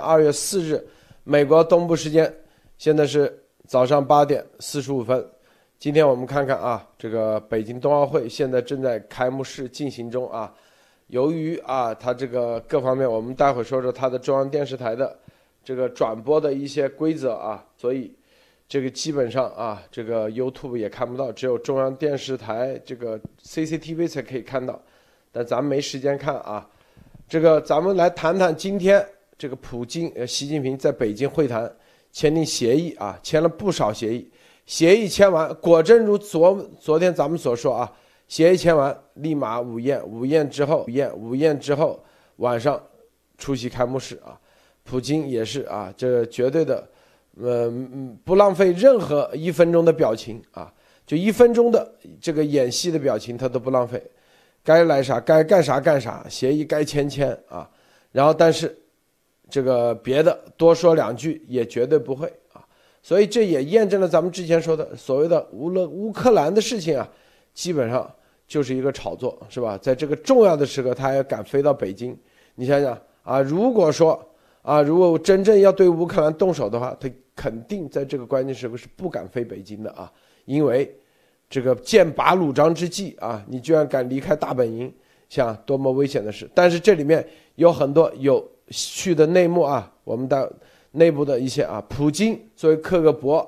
二月四日，美国东部时间，现在是早上八点四十五分。今天我们看看啊，这个北京冬奥会现在正在开幕式进行中啊。由于啊，它这个各方面，我们待会说说它的中央电视台的这个转播的一些规则啊，所以这个基本上啊，这个 YouTube 也看不到，只有中央电视台这个 CCTV 才可以看到。但咱们没时间看啊。这个咱们来谈谈今天。这个普京呃，习近平在北京会谈签订协议啊，签了不少协议。协议签完，果真如昨昨天咱们所说啊，协议签完，立马午宴，午宴之后，午宴午宴之后晚上出席开幕式啊。普京也是啊，这绝对的，呃，不浪费任何一分钟的表情啊，就一分钟的这个演戏的表情他都不浪费，该来啥该干啥干啥，协议该签签啊。然后但是。这个别的多说两句也绝对不会啊，所以这也验证了咱们之前说的所谓的乌勒乌克兰的事情啊，基本上就是一个炒作，是吧？在这个重要的时刻，他还敢飞到北京，你想想啊，如果说啊，如果真正要对乌克兰动手的话，他肯定在这个关键时刻是不敢飞北京的啊，因为这个剑拔弩张之际啊，你居然敢离开大本营，像多么危险的事！但是这里面有很多有。去的内幕啊，我们的内部的一些啊，普京作为克格勃，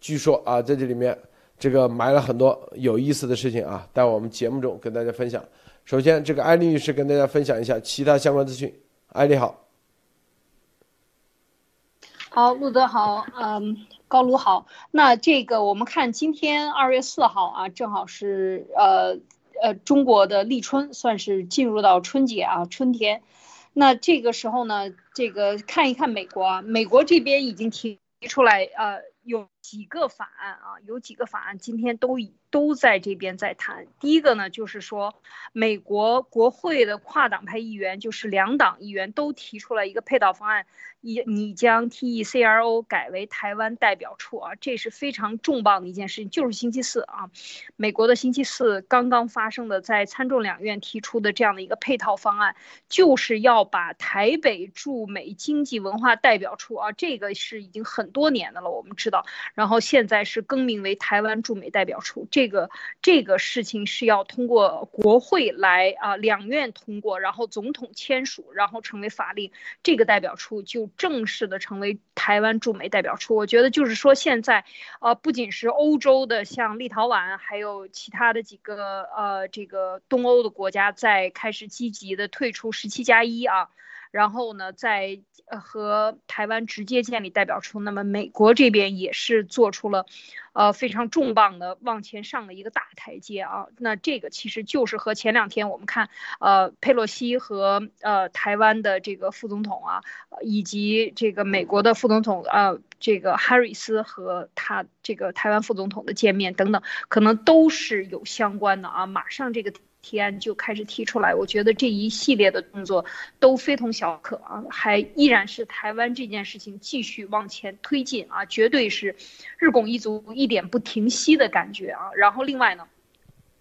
据说啊，在这里面这个埋了很多有意思的事情啊，在我们节目中跟大家分享。首先，这个艾丽女士跟大家分享一下其他相关资讯。艾丽好，好，陆德好，嗯，高卢好。那这个我们看今天二月四号啊，正好是呃呃中国的立春，算是进入到春节啊，春天。那这个时候呢，这个看一看美国，美国这边已经提出来，呃，有几个法案啊，有几个法案今天都都在这边在谈。第一个呢，就是说美国国会的跨党派议员，就是两党议员都提出了一个配套方案。你你将 TECRO 改为台湾代表处啊，这是非常重磅的一件事情。就是星期四啊，美国的星期四刚刚发生的，在参众两院提出的这样的一个配套方案，就是要把台北驻美经济文化代表处啊，这个是已经很多年的了，我们知道。然后现在是更名为台湾驻美代表处，这个这个事情是要通过国会来啊，两院通过，然后总统签署，然后成为法令，这个代表处就。正式的成为台湾驻美代表处，我觉得就是说现在，呃，不仅是欧洲的，像立陶宛，还有其他的几个呃这个东欧的国家在开始积极的退出十七加一啊。然后呢，在和台湾直接建立代表处，那么美国这边也是做出了，呃非常重磅的往前上了一个大台阶啊。那这个其实就是和前两天我们看，呃佩洛西和呃台湾的这个副总统啊，以及这个美国的副总统呃这个哈里斯和他这个台湾副总统的见面等等，可能都是有相关的啊。马上这个。提案就开始提出来，我觉得这一系列的动作都非同小可啊，还依然是台湾这件事情继续往前推进啊，绝对是日拱一卒，一点不停息的感觉啊。然后另外呢，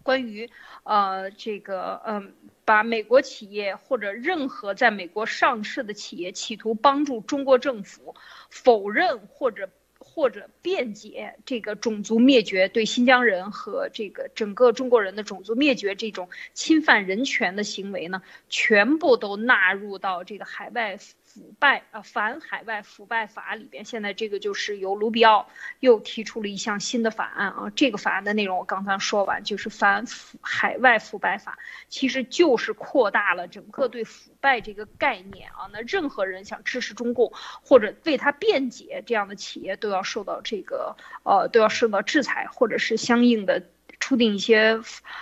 关于呃这个嗯，把美国企业或者任何在美国上市的企业企图帮助中国政府否认或者。或者辩解这个种族灭绝对新疆人和这个整个中国人的种族灭绝这种侵犯人权的行为呢，全部都纳入到这个海外。腐败啊，反海外腐败法里边，现在这个就是由卢比奥又提出了一项新的法案啊。这个法案的内容我刚刚说完，就是反腐海外腐败法，其实就是扩大了整个对腐败这个概念啊。那任何人想支持中共或者为他辩解，这样的企业都要受到这个呃都要受到制裁，或者是相应的。出定一些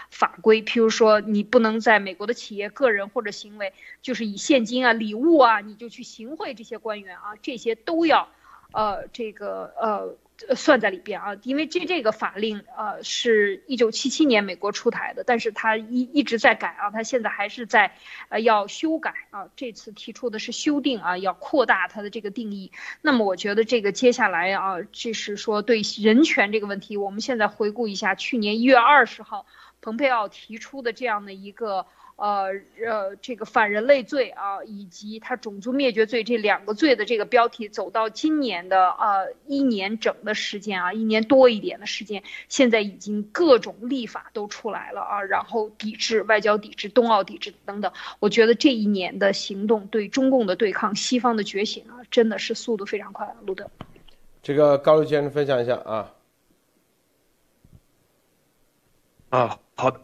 法规，譬如说，你不能在美国的企业、个人或者行为，就是以现金啊、礼物啊，你就去行贿这些官员啊，这些都要，呃，这个呃。算在里边啊，因为这这个法令呃是一九七七年美国出台的，但是它一一直在改啊，它现在还是在呃要修改啊，这次提出的是修订啊，要扩大它的这个定义。那么我觉得这个接下来啊，这是说对人权这个问题，我们现在回顾一下去年一月二十号蓬佩奥提出的这样的一个。呃呃，这个反人类罪啊，以及他种族灭绝罪这两个罪的这个标题，走到今年的呃一年整的时间啊，一年多一点的时间，现在已经各种立法都出来了啊，然后抵制外交抵制、冬奥抵制等等。我觉得这一年的行动对中共的对抗、西方的觉醒啊，真的是速度非常快。路德，这个高露先生分享一下啊。啊，好的，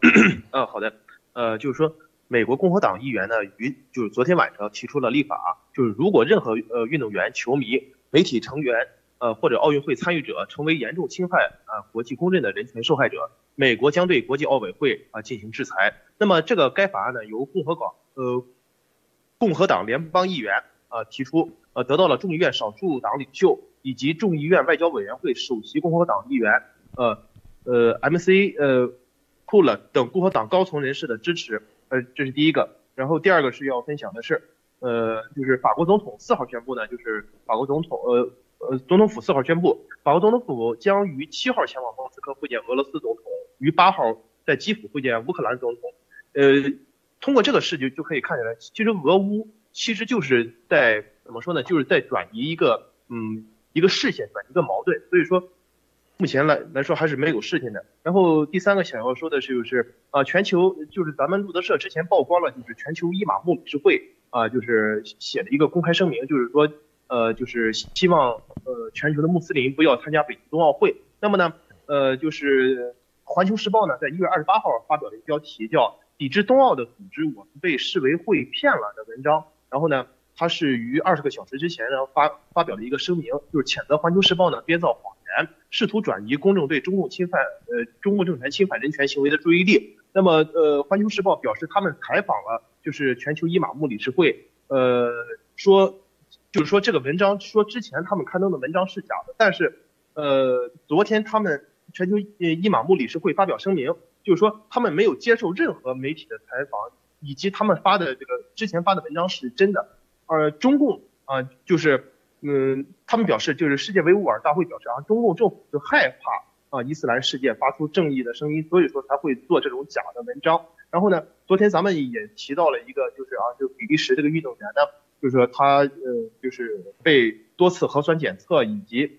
嗯，好的，呃，就是说。美国共和党议员呢，于就是昨天晚上提出了立法，就是如果任何呃运动员、球迷、媒体成员，呃或者奥运会参与者成为严重侵害啊国际公认的人权受害者，美国将对国际奥委会啊进行制裁。那么这个该法案呢，由共和党呃共和党联邦议员啊提出，呃得到了众议院少数党领袖以及众议院外交委员会首席共和党议员呃呃 M.C. 呃库勒等共和党高层人士的支持。呃，这是第一个，然后第二个是要分享的是，呃，就是法国总统四号宣布呢，就是法国总统，呃呃，总统府四号宣布，法国总统府将于七号前往莫斯科会见俄罗斯总统，于八号在基辅会见乌克兰总统。呃，通过这个事就就可以看出来，其实俄乌其实就是在怎么说呢，就是在转移一个嗯一个视线，转移一个矛盾，所以说。目前来来说还是没有事情的。然后第三个想要说的是，就是啊，全球就是咱们路德社之前曝光了，就是全球伊玛目理事会啊，就是写了一个公开声明，就是说呃，就是希望呃全球的穆斯林不要参加北京冬奥会。那么呢，呃，就是环球时报呢在一月二十八号发表了一个标题叫“抵制冬奥的组织我们被视为会骗了”的文章。然后呢，他是于二十个小时之前呢发发表了一个声明，就是谴责环球时报呢编造谎。试图转移公众对中共侵犯呃中共政权侵犯人权行为的注意力。那么呃，环球时报表示他们采访了就是全球伊玛目理事会，呃说就是说这个文章说之前他们刊登的文章是假的，但是呃昨天他们全球伊玛目理事会发表声明，就是说他们没有接受任何媒体的采访，以及他们发的这个之前发的文章是真的。而中共啊就是。嗯，他们表示，就是世界维吾尔大会表示啊，中共政府就害怕啊伊斯兰世界发出正义的声音，所以说才会做这种假的文章。然后呢，昨天咱们也提到了一个，就是啊，就比利时这个运动员呢，就是说他呃，就是被多次核酸检测以及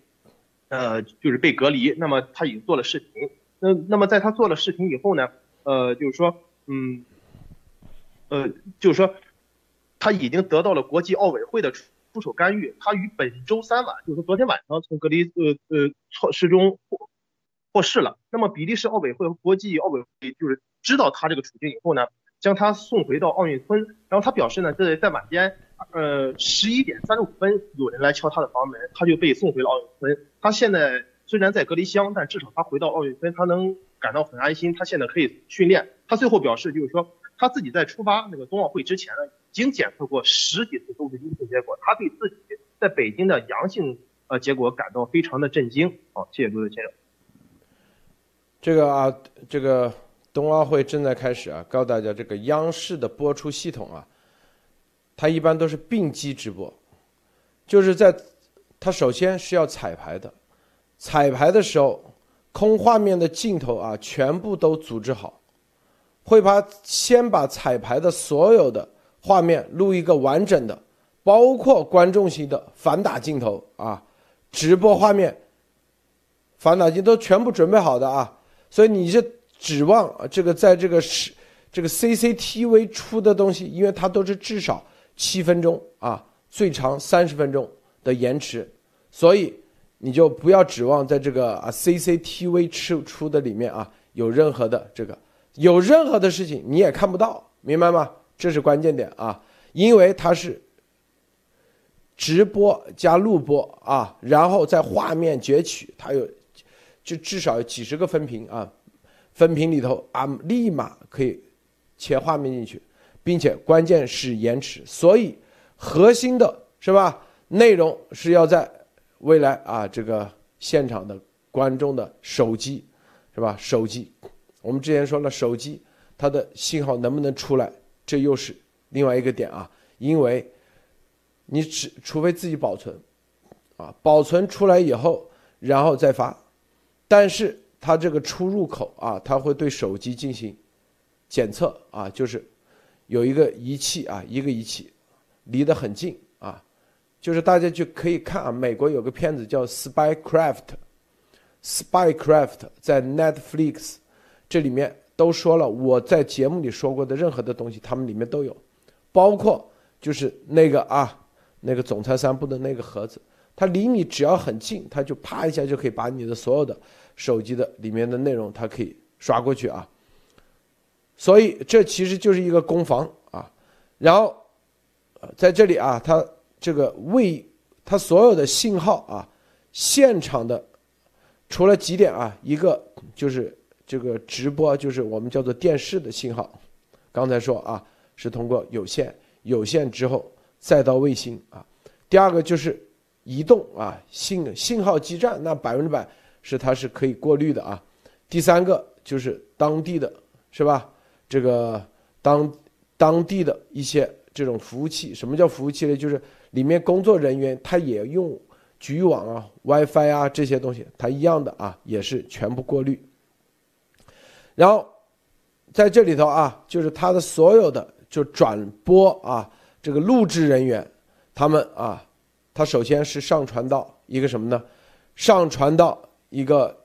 呃，就是被隔离。那么他已经做了视频。那那么在他做了视频以后呢，呃，就是说，嗯，呃，就是说他已经得到了国际奥委会的。出手干预，他于本周三晚，就是昨天晚上从隔离呃呃措施中获获释了。那么比利时奥委会和国际奥委会就是知道他这个处境以后呢，将他送回到奥运村。然后他表示呢，在在晚间呃十一点三十五分，有人来敲他的房门，他就被送回了奥运村。他现在虽然在隔离箱，但至少他回到奥运村，他能感到很安心。他现在可以训练。他最后表示就是说，他自己在出发那个冬奥会之前呢。已经检测过十几次都是阴性结果，他对自己在北京的阳性呃结果感到非常的震惊。好，谢谢各位先生。这个啊，这个冬奥会正在开始啊，告诉大家，这个央视的播出系统啊，它一般都是并机直播，就是在它首先是要彩排的，彩排的时候空画面的镜头啊全部都组织好，会把先把彩排的所有的。画面录一个完整的，包括观众席的反打镜头啊，直播画面，反打镜都全部准备好的啊，所以你是指望这个在这个是这个 CCTV 出的东西，因为它都是至少七分钟啊，最长三十分钟的延迟，所以你就不要指望在这个啊 CCTV 出出的里面啊有任何的这个有任何的事情你也看不到，明白吗？这是关键点啊，因为它是直播加录播啊，然后在画面截取，它有就至少有几十个分屏啊，分屏里头啊立马可以切画面进去，并且关键是延迟，所以核心的是吧？内容是要在未来啊这个现场的观众的手机是吧？手机，我们之前说了，手机它的信号能不能出来？这又是另外一个点啊，因为你只除非自己保存，啊，保存出来以后然后再发，但是它这个出入口啊，它会对手机进行检测啊，就是有一个仪器啊，一个仪器离得很近啊，就是大家就可以看啊，美国有个片子叫《Spycraft》，Spycraft 在 Netflix 这里面都说了，我在节目里说过的任何的东西，他们里面都有，包括就是那个啊，那个总裁三部的那个盒子，它离你只要很近，它就啪一下就可以把你的所有的手机的里面的内容，它可以刷过去啊。所以这其实就是一个攻防啊，然后，在这里啊，它这个为它所有的信号啊，现场的除了几点啊，一个就是这个直播，就是我们叫做电视的信号，刚才说啊是通过有线，有线之后再到卫星啊，第二个就是移动啊信信号基站，那百分之百是它是可以过滤的啊，第三个就是当地的是吧？这个当当地的一些这种服务器，什么叫服务器呢？就是里面工作人员他也用局域网啊、WiFi 啊这些东西，它一样的啊，也是全部过滤。然后在这里头啊，就是它的所有的就转播啊，这个录制人员，他们啊，他首先是上传到一个什么呢？上传到一个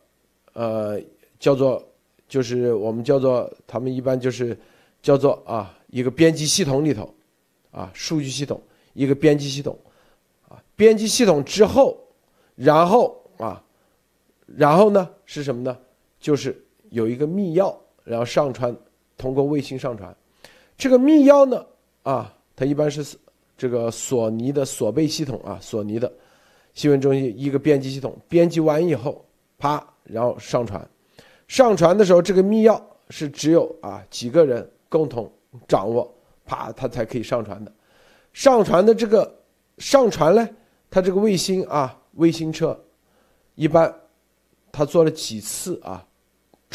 呃叫做。就是我们叫做他们一般就是叫做啊一个编辑系统里头，啊数据系统一个编辑系统，啊编辑系统之后，然后啊，然后呢是什么呢？就是有一个密钥，然后上传通过卫星上传，这个密钥呢啊它一般是这个索尼的索贝系统啊索尼的新闻中心一个编辑系统编辑完以后，啪然后上传。上传的时候，这个密钥是只有啊几个人共同掌握，啪，它才可以上传的。上传的这个上传呢，它这个卫星啊，卫星车，一般它做了几次啊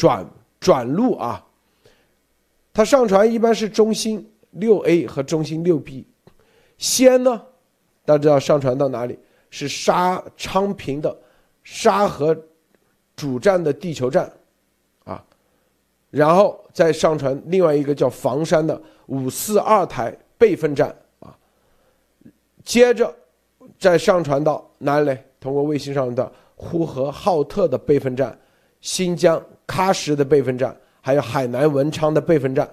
转转录啊。它上传一般是中心六 A 和中心六 B，先呢，大家知道上传到哪里？是沙昌平的沙河主站的地球站啊。然后再上传另外一个叫房山的五四二台备份站啊，接着再上传到哪里？通过卫星上的呼和浩特的备份站、新疆喀什的备份站，还有海南文昌的备份站。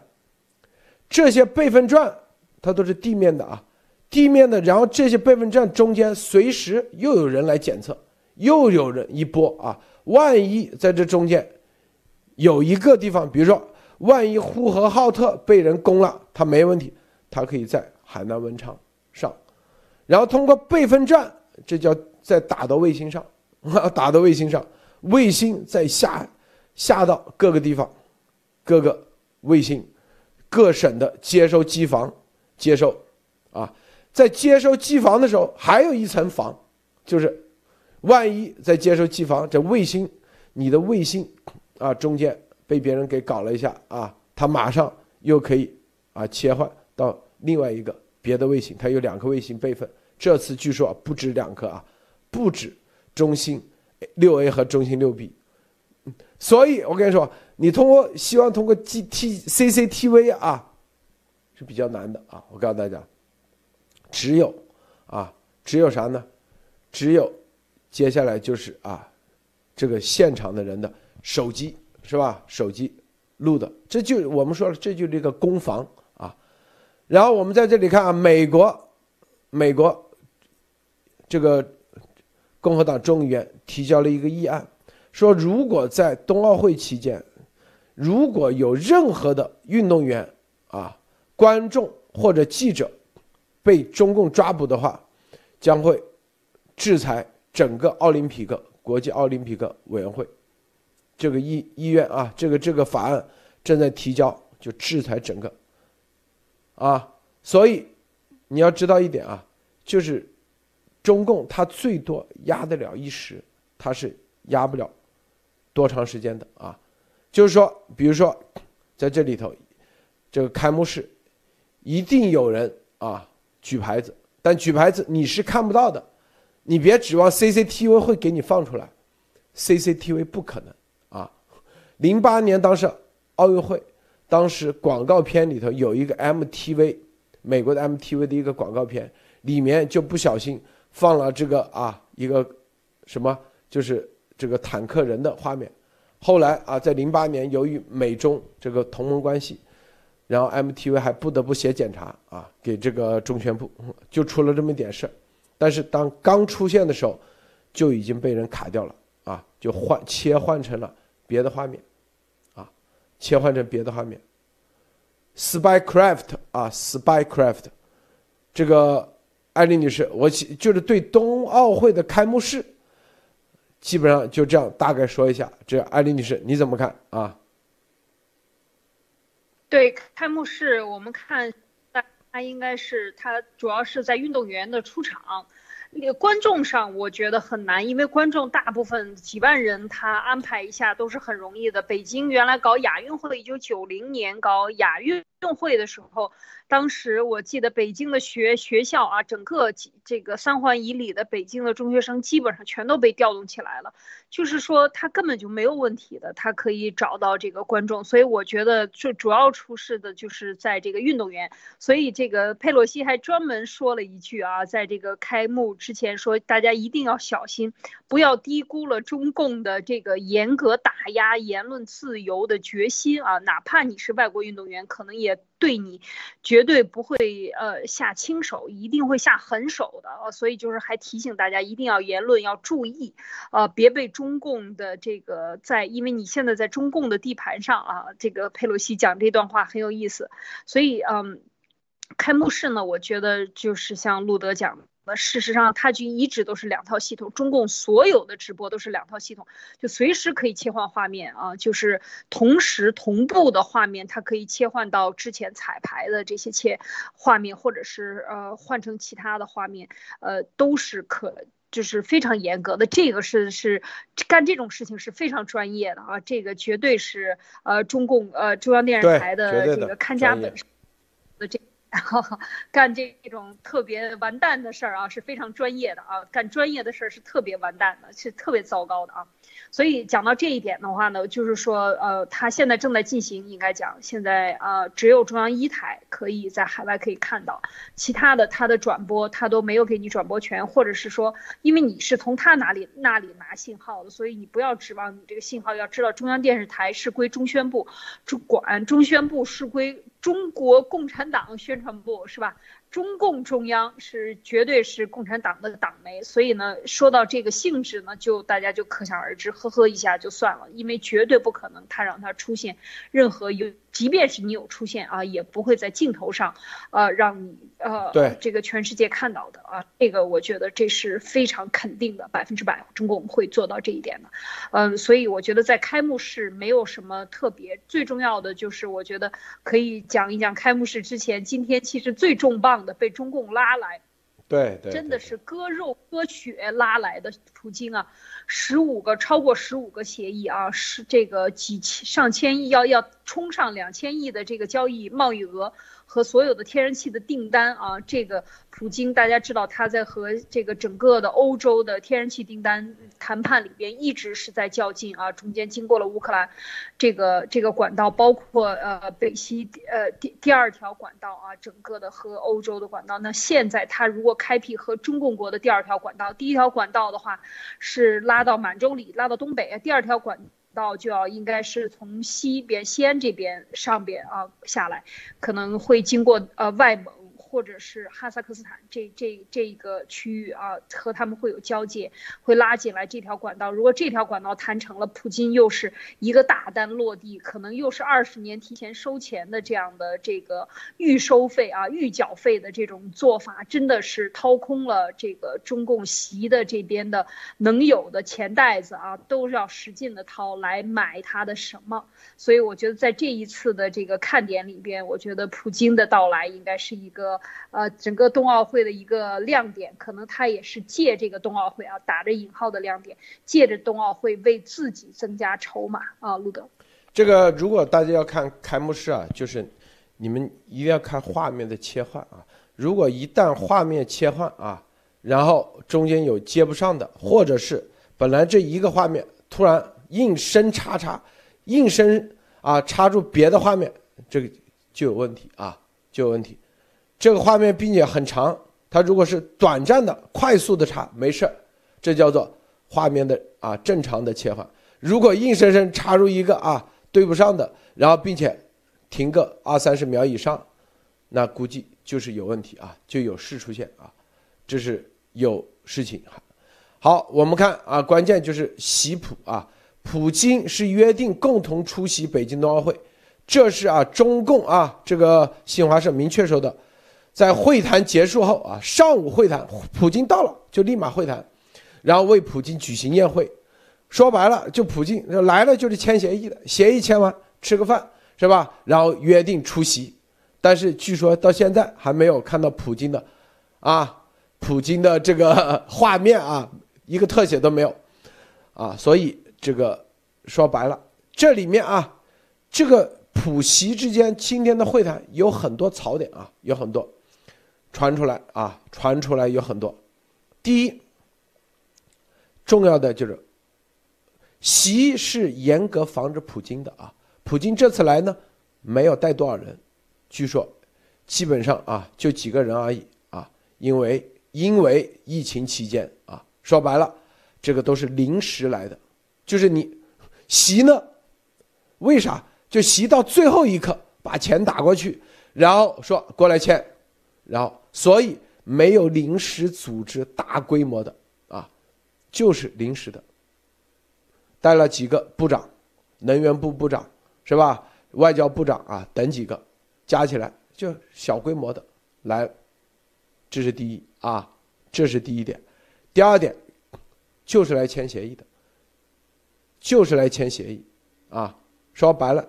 这些备份站它都是地面的啊，地面的。然后这些备份站中间随时又有人来检测，又有人一波啊，万一在这中间。有一个地方，比如说，万一呼和浩特被人攻了，他没问题，他可以在海南文昌上，然后通过备份站，这叫再打到卫星上，打到卫星上，卫星再下下到各个地方，各个卫星，各省的接收机房接收，啊，在接收机房的时候，还有一层防，就是万一在接收机房这卫星，你的卫星。啊，中间被别人给搞了一下啊，他马上又可以啊切换到另外一个别的卫星，它有两颗卫星备份。这次据说不止两颗啊，不止中心六 A 和中心六 B。所以我跟你说，你通过希望通过 G T C C T V 啊是比较难的啊。我告诉大家，只有啊，只有啥呢？只有接下来就是啊，这个现场的人的。手机是吧？手机录的，这就我们说了，这就是一个攻防啊。然后我们在这里看啊，美国，美国这个共和党众议员提交了一个议案，说如果在冬奥会期间，如果有任何的运动员啊、观众或者记者被中共抓捕的话，将会制裁整个奥林匹克国际奥林匹克委员会。这个议议院啊，这个这个法案正在提交，就制裁整个，啊，所以你要知道一点啊，就是中共他最多压得了一时，他是压不了多长时间的啊。就是说，比如说在这里头，这个开幕式一定有人啊举牌子，但举牌子你是看不到的，你别指望 CCTV 会给你放出来，CCTV 不可能啊。零八年当时奥运会，当时广告片里头有一个 MTV，美国的 MTV 的一个广告片，里面就不小心放了这个啊一个什么，就是这个坦克人的画面。后来啊，在零八年，由于美中这个同盟关系，然后 MTV 还不得不写检查啊，给这个中宣部，就出了这么一点事儿。但是当刚出现的时候，就已经被人卡掉了啊，就换切换成了别的画面，啊，切换成别的画面。Spycraft 啊，Spycraft，这个艾丽女士，我就是对冬奥会的开幕式，基本上就这样大概说一下。这艾丽女士你怎么看啊？对开幕式，我们看。他应该是他主要是在运动员的出场，那个观众上我觉得很难，因为观众大部分几万人，他安排一下都是很容易的。北京原来搞亚运会，一九九零年搞亚运会的时候。当时我记得北京的学学校啊，整个这个三环以里的北京的中学生基本上全都被调动起来了，就是说他根本就没有问题的，他可以找到这个观众。所以我觉得最主要出事的就是在这个运动员。所以这个佩洛西还专门说了一句啊，在这个开幕之前说，大家一定要小心，不要低估了中共的这个严格打压言论自由的决心啊，哪怕你是外国运动员，可能也。对你绝对不会呃下轻手，一定会下狠手的所以就是还提醒大家一定要言论要注意，呃，别被中共的这个在，因为你现在在中共的地盘上啊，这个佩洛西讲这段话很有意思，所以嗯，开幕式呢，我觉得就是像路德讲。那事实上，它就一直都是两套系统。中共所有的直播都是两套系统，就随时可以切换画面啊，就是同时同步的画面，它可以切换到之前彩排的这些切画面，或者是呃换成其他的画面，呃都是可，就是非常严格的。这个是是干这种事情是非常专业的啊，这个绝对是呃中共呃中央电视台的这个看家本的这。然后 干这种特别完蛋的事儿啊，是非常专业的啊。干专业的事儿是特别完蛋的，是特别糟糕的啊。所以讲到这一点的话呢，就是说，呃，他现在正在进行，应该讲现在啊，只有中央一台可以在海外可以看到，其他的他的转播他都没有给你转播权，或者是说，因为你是从他哪里那里拿信号的，所以你不要指望你这个信号。要知道，中央电视台是归中宣部主管，中宣部是归中国共产党宣传部，是吧？中共中央是绝对是共产党的党媒，所以呢，说到这个性质呢，就大家就可想而知，呵呵一下就算了，因为绝对不可能他让他出现任何有。即便是你有出现啊，也不会在镜头上，呃，让你呃，对这个全世界看到的啊，这个我觉得这是非常肯定的，百分之百，中共会做到这一点的，嗯，所以我觉得在开幕式没有什么特别，最重要的就是我觉得可以讲一讲开幕式之前，今天其实最重磅的被中共拉来。对，真的是割肉割血拉来的途径啊，十五个超过十五个协议啊，是这个几千上千亿要要冲上两千亿的这个交易贸易额。和所有的天然气的订单啊，这个普京大家知道他在和这个整个的欧洲的天然气订单谈判里边一直是在较劲啊，中间经过了乌克兰，这个这个管道包括呃北溪呃第第二条管道啊，整个的和欧洲的管道。那现在他如果开辟和中共国的第二条管道，第一条管道的话是拉到满洲里拉到东北，第二条管。到就要应该是从西边西安这边上边啊下来，可能会经过呃外蒙。或者是哈萨克斯坦这这这一个区域啊，和他们会有交界，会拉进来这条管道。如果这条管道谈成了，普京又是一个大单落地，可能又是二十年提前收钱的这样的这个预收费啊、预缴费的这种做法，真的是掏空了这个中共习的这边的能有的钱袋子啊，都要使劲的掏来买他的什么。所以我觉得在这一次的这个看点里边，我觉得普京的到来应该是一个。呃，整个冬奥会的一个亮点，可能他也是借这个冬奥会啊，打着引号的亮点，借着冬奥会为自己增加筹码啊。路德，这个如果大家要看开幕式啊，就是你们一定要看画面的切换啊。如果一旦画面切换啊，然后中间有接不上的，或者是本来这一个画面突然硬生插插，硬生啊插入别的画面，这个就有问题啊，就有问题。这个画面并且很长，它如果是短暂的、快速的插，没事这叫做画面的啊正常的切换。如果硬生生插入一个啊对不上的，然后并且停个二三十秒以上，那估计就是有问题啊，就有事出现啊，这是有事情。好，我们看啊，关键就是习普啊，普京是约定共同出席北京冬奥会，这是啊中共啊这个新华社明确说的。在会谈结束后啊，上午会谈，普京到了就立马会谈，然后为普京举行宴会。说白了，就普京来了就是签协议的，协议签完吃个饭是吧？然后约定出席，但是据说到现在还没有看到普京的，啊，普京的这个画面啊，一个特写都没有，啊，所以这个说白了，这里面啊，这个普席之间今天的会谈有很多槽点啊，有很多。传出来啊，传出来有很多。第一，重要的就是，习是严格防止普京的啊。普京这次来呢，没有带多少人，据说基本上啊就几个人而已啊。因为因为疫情期间啊，说白了，这个都是临时来的。就是你习呢，为啥就习到最后一刻把钱打过去，然后说过来签，然后。所以没有临时组织大规模的啊，就是临时的，带了几个部长，能源部部长是吧？外交部长啊等几个，加起来就小规模的来，这是第一啊，这是第一点。第二点，就是来签协议的，就是来签协议啊。说白了，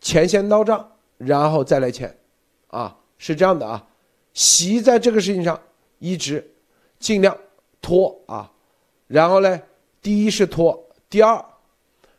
钱先到账，然后再来签啊。是这样的啊，习在这个事情上一直尽量拖啊，然后呢，第一是拖，第二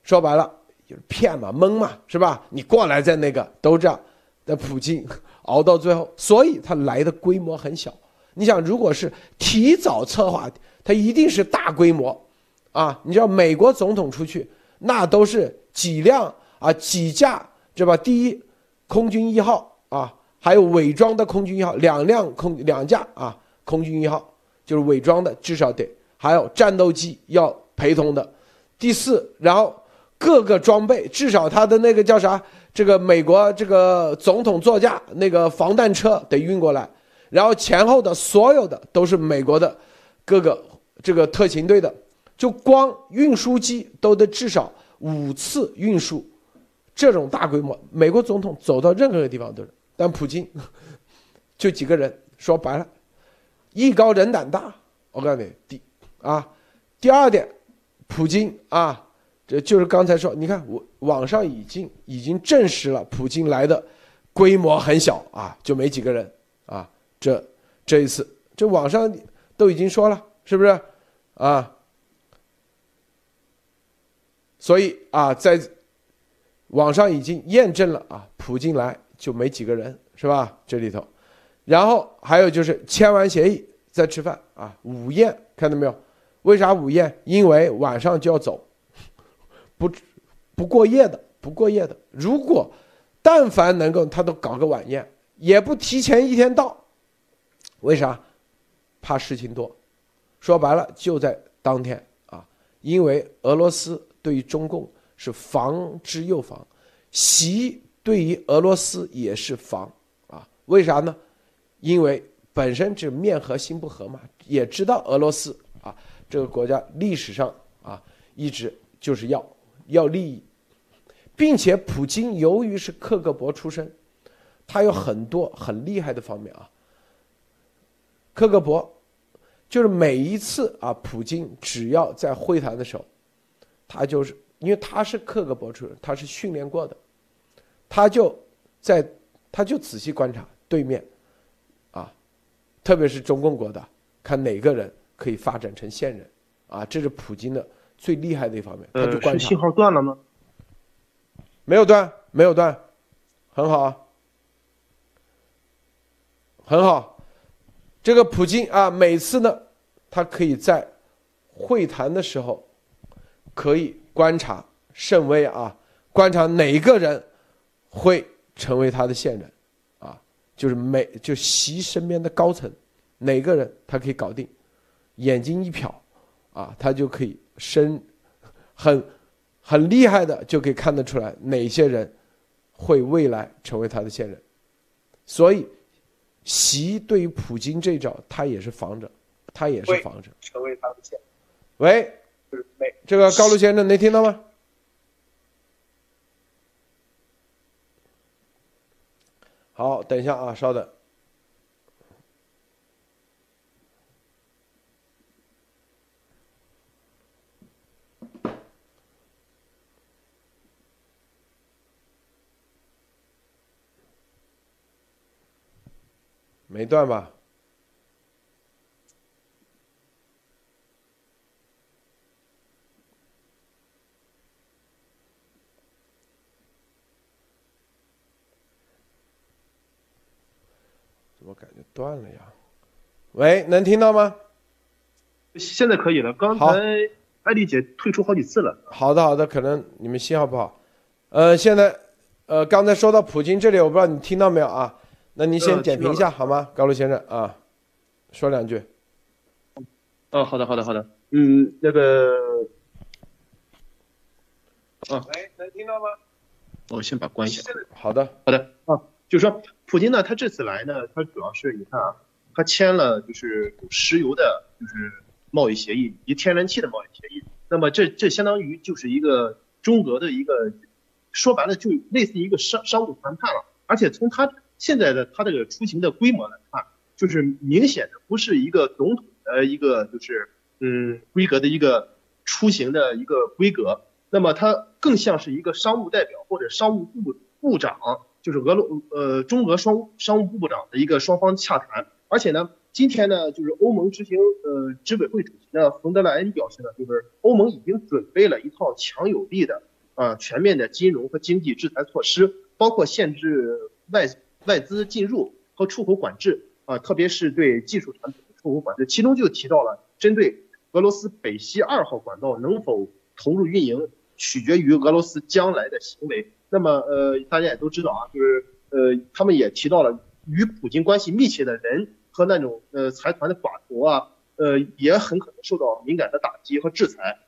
说白了就是骗嘛、蒙嘛，是吧？你过来再那个都这样，那普京熬到最后，所以他来的规模很小。你想，如果是提早策划，他一定是大规模啊！你知道美国总统出去，那都是几辆啊、几架，对吧？第一，空军一号啊。还有伪装的空军一号，两辆空两架啊，空军一号就是伪装的，至少得还有战斗机要陪同的。第四，然后各个装备，至少他的那个叫啥，这个美国这个总统座驾那个防弹车得运过来，然后前后的所有的都是美国的各个这个特勤队的，就光运输机都得至少五次运输，这种大规模，美国总统走到任何一个地方都是。但普京就几个人，说白了，艺高人胆大。我告诉你，第啊，第二点，普京啊，这就是刚才说，你看我网上已经已经证实了，普京来的规模很小啊，就没几个人啊。这这一次，这网上都已经说了，是不是啊？所以啊，在网上已经验证了啊，普京来。就没几个人是吧？这里头，然后还有就是签完协议再吃饭啊，午宴看到没有？为啥午宴？因为晚上就要走，不不过夜的，不过夜的。如果但凡能够，他都搞个晚宴，也不提前一天到，为啥？怕事情多。说白了，就在当天啊，因为俄罗斯对于中共是防之又防，习。对于俄罗斯也是防啊，为啥呢？因为本身这面和心不和嘛，也知道俄罗斯啊这个国家历史上啊一直就是要要利益，并且普京由于是克格勃出身，他有很多很厉害的方面啊。克格勃就是每一次啊，普京只要在会谈的时候，他就是因为他是克格勃出身，他是训练过的。他就在，他就仔细观察对面，啊，特别是中共国的，看哪个人可以发展成线人，啊，这是普京的最厉害的一方面。他就观察。信号断了吗？没有断，没有断，很好，很好。这个普京啊，每次呢，他可以在会谈的时候，可以观察甚微啊，观察哪一个人。会成为他的线人，啊，就是每就习身边的高层哪个人他可以搞定，眼睛一瞟，啊，他就可以深很很厉害的就可以看得出来哪些人会未来成为他的线人，所以习对于普京这一招他也是防着，他也是防着成为他的线。喂，就是美这个高卢先生能听到吗？好，等一下啊，稍等。没断吧？怎么感觉断了呀？喂，能听到吗？现在可以了。刚才艾丽姐退出好几次了。好的，好的，可能你们信号不好。呃，现在，呃，刚才说到普京这里，我不知道你听到没有啊？那您先呃点评一下好吗，高露先生啊？说两句。哦，好的，好的，好的。嗯，那个，喂，能听到吗？我先把关一下。好的，好的啊，就是说，普京呢，他这次来呢，他主要是你看啊，他签了就是石油的，就是贸易协议，以及天然气的贸易协议。那么这这相当于就是一个中俄的一个，说白了就类似一个商商务谈判了。而且从他现在的他这个出行的规模来看，就是明显的不是一个总统的一个就是嗯规格的一个出行的一个规格。那么他更像是一个商务代表或者商务部部长，就是俄罗呃中俄双商务部部长的一个双方洽谈。而且呢，今天呢，就是欧盟执行呃执委会主席呢冯德莱恩表示呢，就是欧盟已经准备了一套强有力的啊全面的金融和经济制裁措施，包括限制外外资进入和出口管制啊，特别是对技术产品的出口管制，其中就提到了针对俄罗斯北溪二号管道能否投入运营。取决于俄罗斯将来的行为。那么，呃，大家也都知道啊，就是呃，他们也提到了与普京关系密切的人和那种呃财团的寡头啊，呃，也很可能受到敏感的打击和制裁。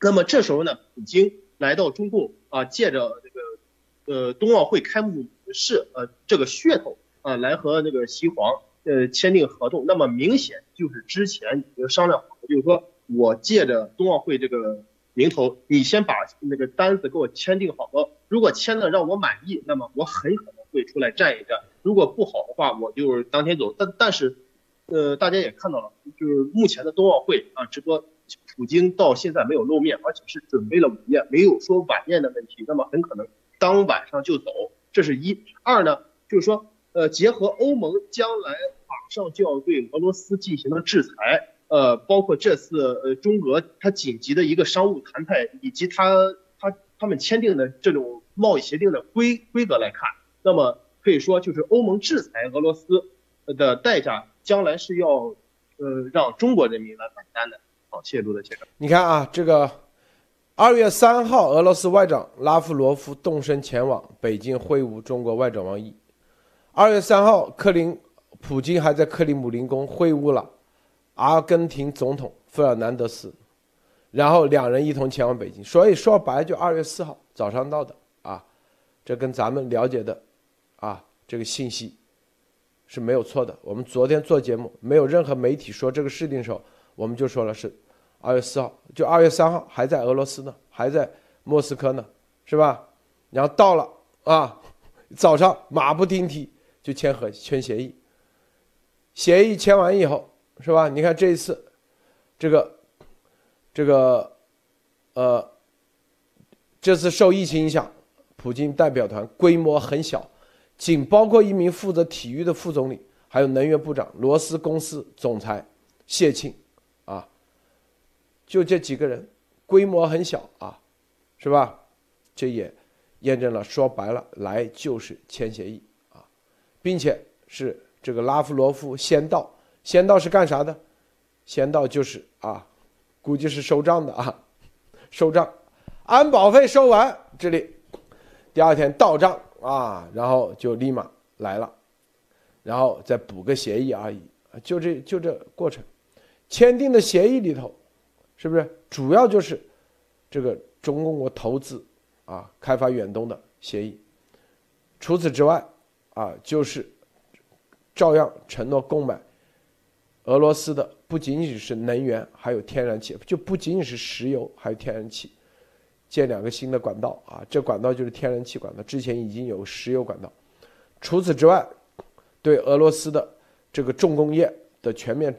那么这时候呢，普京来到中共啊，借着这个呃冬奥会开幕式呃这个噱头啊，来和那个西皇呃签订合同。那么明显就是之前已经商量好的，就是说我借着冬奥会这个。名头，你先把那个单子给我签订好了。如果签的让我满意，那么我很可能会出来站一站；如果不好的话，我就当天走。但但是，呃，大家也看到了，就是目前的冬奥会啊，直播普京到现在没有露面，而且是准备了午宴，没有说晚宴的问题。那么很可能当晚上就走，这是一。二呢，就是说，呃，结合欧盟将来马上就要对俄罗斯进行的制裁。呃，包括这次呃中俄它紧急的一个商务谈判，以及他他他们签订的这种贸易协定的规规则来看，那么可以说就是欧盟制裁俄罗斯的代价，将来是要呃让中国人民来买单的。好，谢谢卢德先生。你看啊，这个二月三号，俄罗斯外长拉夫罗夫动身前往北京会晤中国外长王毅。二月三号，克林普京还在克里姆林宫会晤了。阿根廷总统费尔南德斯，然后两人一同前往北京，所以说白了就二月四号早上到的啊，这跟咱们了解的啊这个信息是没有错的。我们昨天做节目，没有任何媒体说这个事情的时候，我们就说了是二月四号，就二月三号还在俄罗斯呢，还在莫斯科呢，是吧？然后到了啊，早上马不停蹄就签合签协议，协议签完以后。是吧？你看这一次，这个，这个，呃，这次受疫情影响，普京代表团规模很小，仅包括一名负责体育的副总理，还有能源部长、罗斯公司总裁谢庆，啊，就这几个人，规模很小啊，是吧？这也验证了，说白了，来就是签协议啊，并且是这个拉夫罗夫先到。先到是干啥的？先到就是啊，估计是收账的啊，收账，安保费收完，这里第二天到账啊，然后就立马来了，然后再补个协议而已，就这就这过程，签订的协议里头，是不是主要就是这个中共国投资啊开发远东的协议？除此之外啊，就是照样承诺购买俄罗斯的不仅仅是能源，还有天然气，就不仅仅是石油，还有天然气。建两个新的管道啊，这管道就是天然气管道，之前已经有石油管道。除此之外，对俄罗斯的这个重工业的全面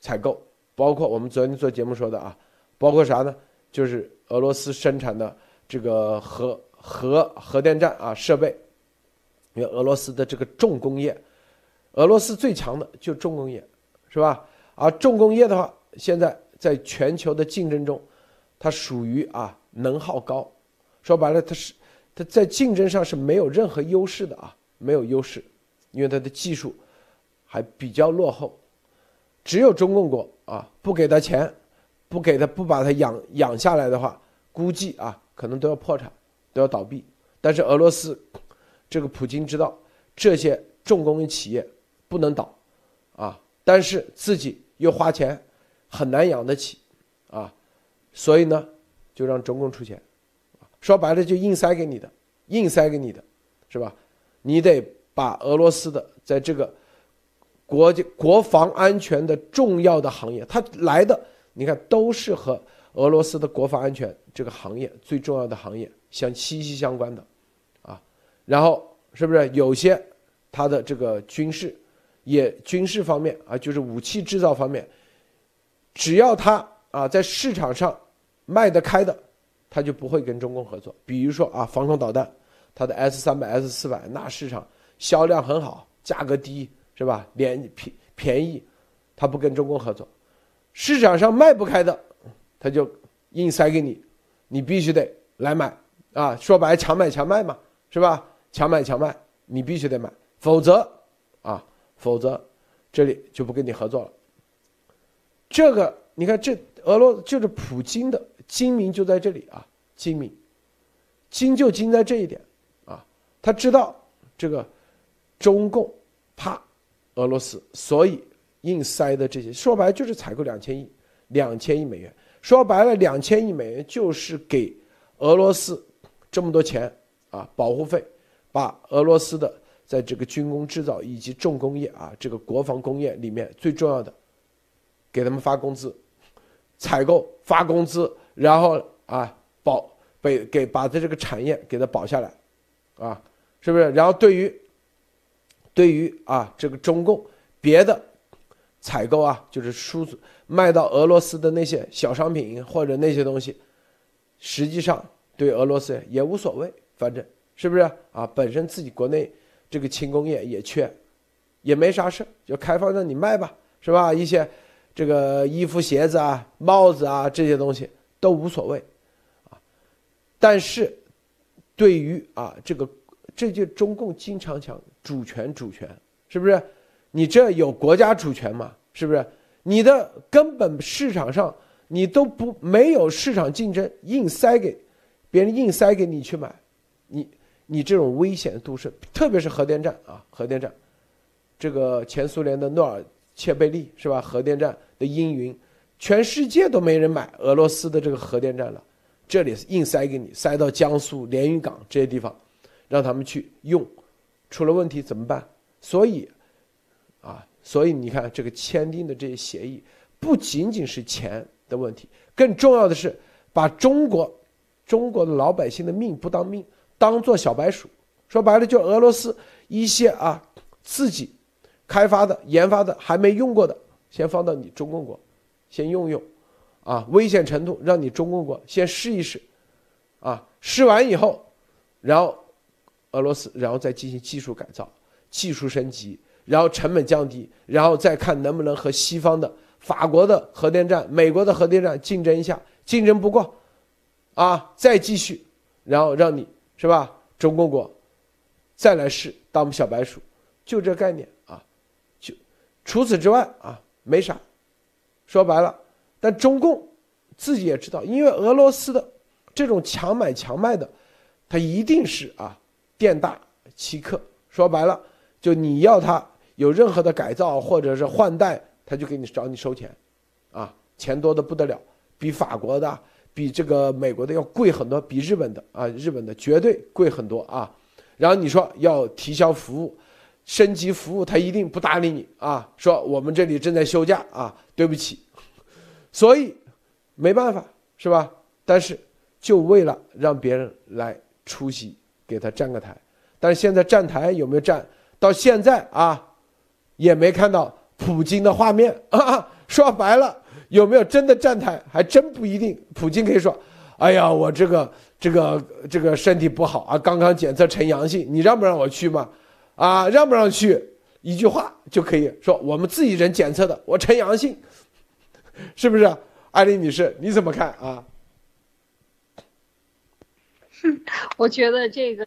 采购，包括我们昨天做节目说的啊，包括啥呢？就是俄罗斯生产的这个核核核电站啊设备，因为俄罗斯的这个重工业，俄罗斯最强的就重工业，是吧？而重工业的话，现在在全球的竞争中，它属于啊。能耗高，说白了，它是它在竞争上是没有任何优势的啊，没有优势，因为它的技术还比较落后。只有中共国啊，不给他钱，不给他不把他养养下来的话，估计啊可能都要破产，都要倒闭。但是俄罗斯这个普京知道这些重工业企业不能倒啊，但是自己又花钱很难养得起啊，所以呢。就让中共出钱，说白了就硬塞给你的，硬塞给你的，是吧？你得把俄罗斯的在这个国家国防安全的重要的行业，它来的你看都是和俄罗斯的国防安全这个行业最重要的行业相息息相关的，啊，然后是不是有些它的这个军事也军事方面啊，就是武器制造方面，只要它啊在市场上。卖得开的，他就不会跟中共合作。比如说啊，防空导弹，它的 S 三百、S 四百，那市场销量很好，价格低，是吧？廉便便宜，他不跟中共合作。市场上卖不开的，他就硬塞给你，你必须得来买啊！说白，强买强卖嘛，是吧？强买强卖，你必须得买，否则，否则这里就不跟你合作了。这个，你看这俄罗就是普京的。精明就在这里啊，精明，精就精在这一点啊，他知道这个中共怕俄罗斯，所以硬塞的这些，说白了就是采购两千亿，两千亿美元，说白了两千亿美元就是给俄罗斯这么多钱啊，保护费，把俄罗斯的在这个军工制造以及重工业啊，这个国防工业里面最重要的，给他们发工资，采购发工资。然后啊，保被给把他这个产业给他保下来，啊，是不是？然后对于对于啊这个中共别的采购啊，就是输卖到俄罗斯的那些小商品或者那些东西，实际上对俄罗斯也无所谓，反正是不是啊？本身自己国内这个轻工业也缺，也没啥事就开放让你卖吧，是吧？一些这个衣服、鞋子啊、帽子啊这些东西。都无所谓，啊，但是，对于啊这个，这就中共经常讲主权，主权是不是？你这有国家主权吗？是不是？你的根本市场上你都不没有市场竞争，硬塞给别人，硬塞给你去买，你你这种危险度是，特别是核电站啊，核电站，这个前苏联的诺尔切贝利是吧？核电站的阴云。全世界都没人买俄罗斯的这个核电站了，这里硬塞给你，塞到江苏连云港这些地方，让他们去用，出了问题怎么办？所以，啊，所以你看这个签订的这些协议，不仅仅是钱的问题，更重要的是把中国，中国的老百姓的命不当命，当做小白鼠。说白了，就俄罗斯一些啊自己开发的、研发的还没用过的，先放到你中共国。先用用，啊，危险程度让你中共国先试一试，啊，试完以后，然后俄罗斯，然后再进行技术改造、技术升级，然后成本降低，然后再看能不能和西方的法国的核电站、美国的核电站竞争一下，竞争不过，啊，再继续，然后让你是吧，中共国再来试当小白鼠，就这概念啊，就除此之外啊，没啥。说白了，但中共自己也知道，因为俄罗斯的这种强买强卖的，它一定是啊店大欺客。说白了，就你要它有任何的改造或者是换代，他就给你找你收钱，啊，钱多的不得了，比法国的、比这个美国的要贵很多，比日本的啊，日本的绝对贵很多啊。然后你说要提交服务、升级服务，他一定不搭理你啊，说我们这里正在休假啊，对不起。所以没办法是吧？但是就为了让别人来出席，给他站个台。但是现在站台有没有站？到现在啊，也没看到普京的画面 啊。说白了，有没有真的站台，还真不一定。普京可以说：“哎呀，我这个这个这个身体不好啊，刚刚检测呈阳性，你让不让我去吗？啊，让不让去？一句话就可以说我们自己人检测的，我呈阳性，是不是？艾丽女士，你怎么看啊？我觉得这个。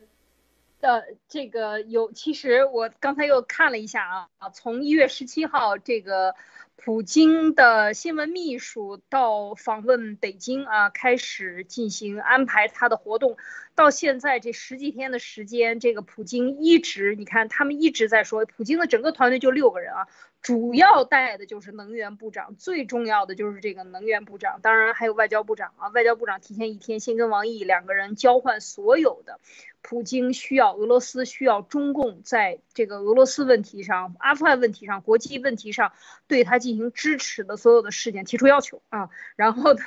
的这个有，其实我刚才又看了一下啊啊，从一月十七号这个普京的新闻秘书到访问北京啊，开始进行安排他的活动，到现在这十几天的时间，这个普京一直，你看他们一直在说，普京的整个团队就六个人啊。主要带的就是能源部长，最重要的就是这个能源部长，当然还有外交部长啊。外交部长提前一天先跟王毅两个人交换所有的，普京需要俄罗斯需要中共在这个俄罗斯问题上、阿富汗问题上、国际问题上对他进行支持的所有的事件提出要求啊。然后呢，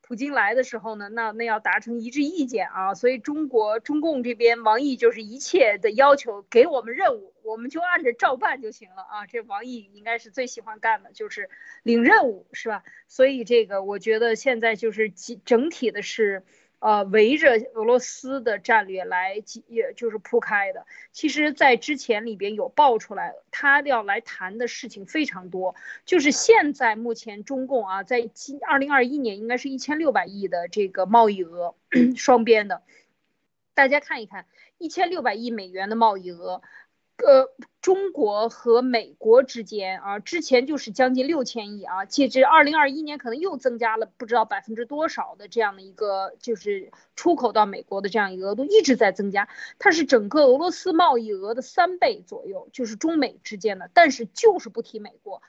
普京来的时候呢，那那要达成一致意见啊。所以中国中共这边王毅就是一切的要求给我们任务。我们就按着照办就行了啊！这王毅应该是最喜欢干的，就是领任务，是吧？所以这个我觉得现在就是整整体的是，呃，围着俄罗斯的战略来，也就是铺开的。其实，在之前里边有爆出来，他要来谈的事情非常多。就是现在目前中共啊，在今二零二一年应该是一千六百亿的这个贸易额，双边的，大家看一看，一千六百亿美元的贸易额。呃，中国和美国之间啊，之前就是将近六千亿啊，截至二零二一年可能又增加了不知道百分之多少的这样的一个就是出口到美国的这样一个额度一直在增加，它是整个俄罗斯贸易额的三倍左右，就是中美之间的，但是就是不提美国，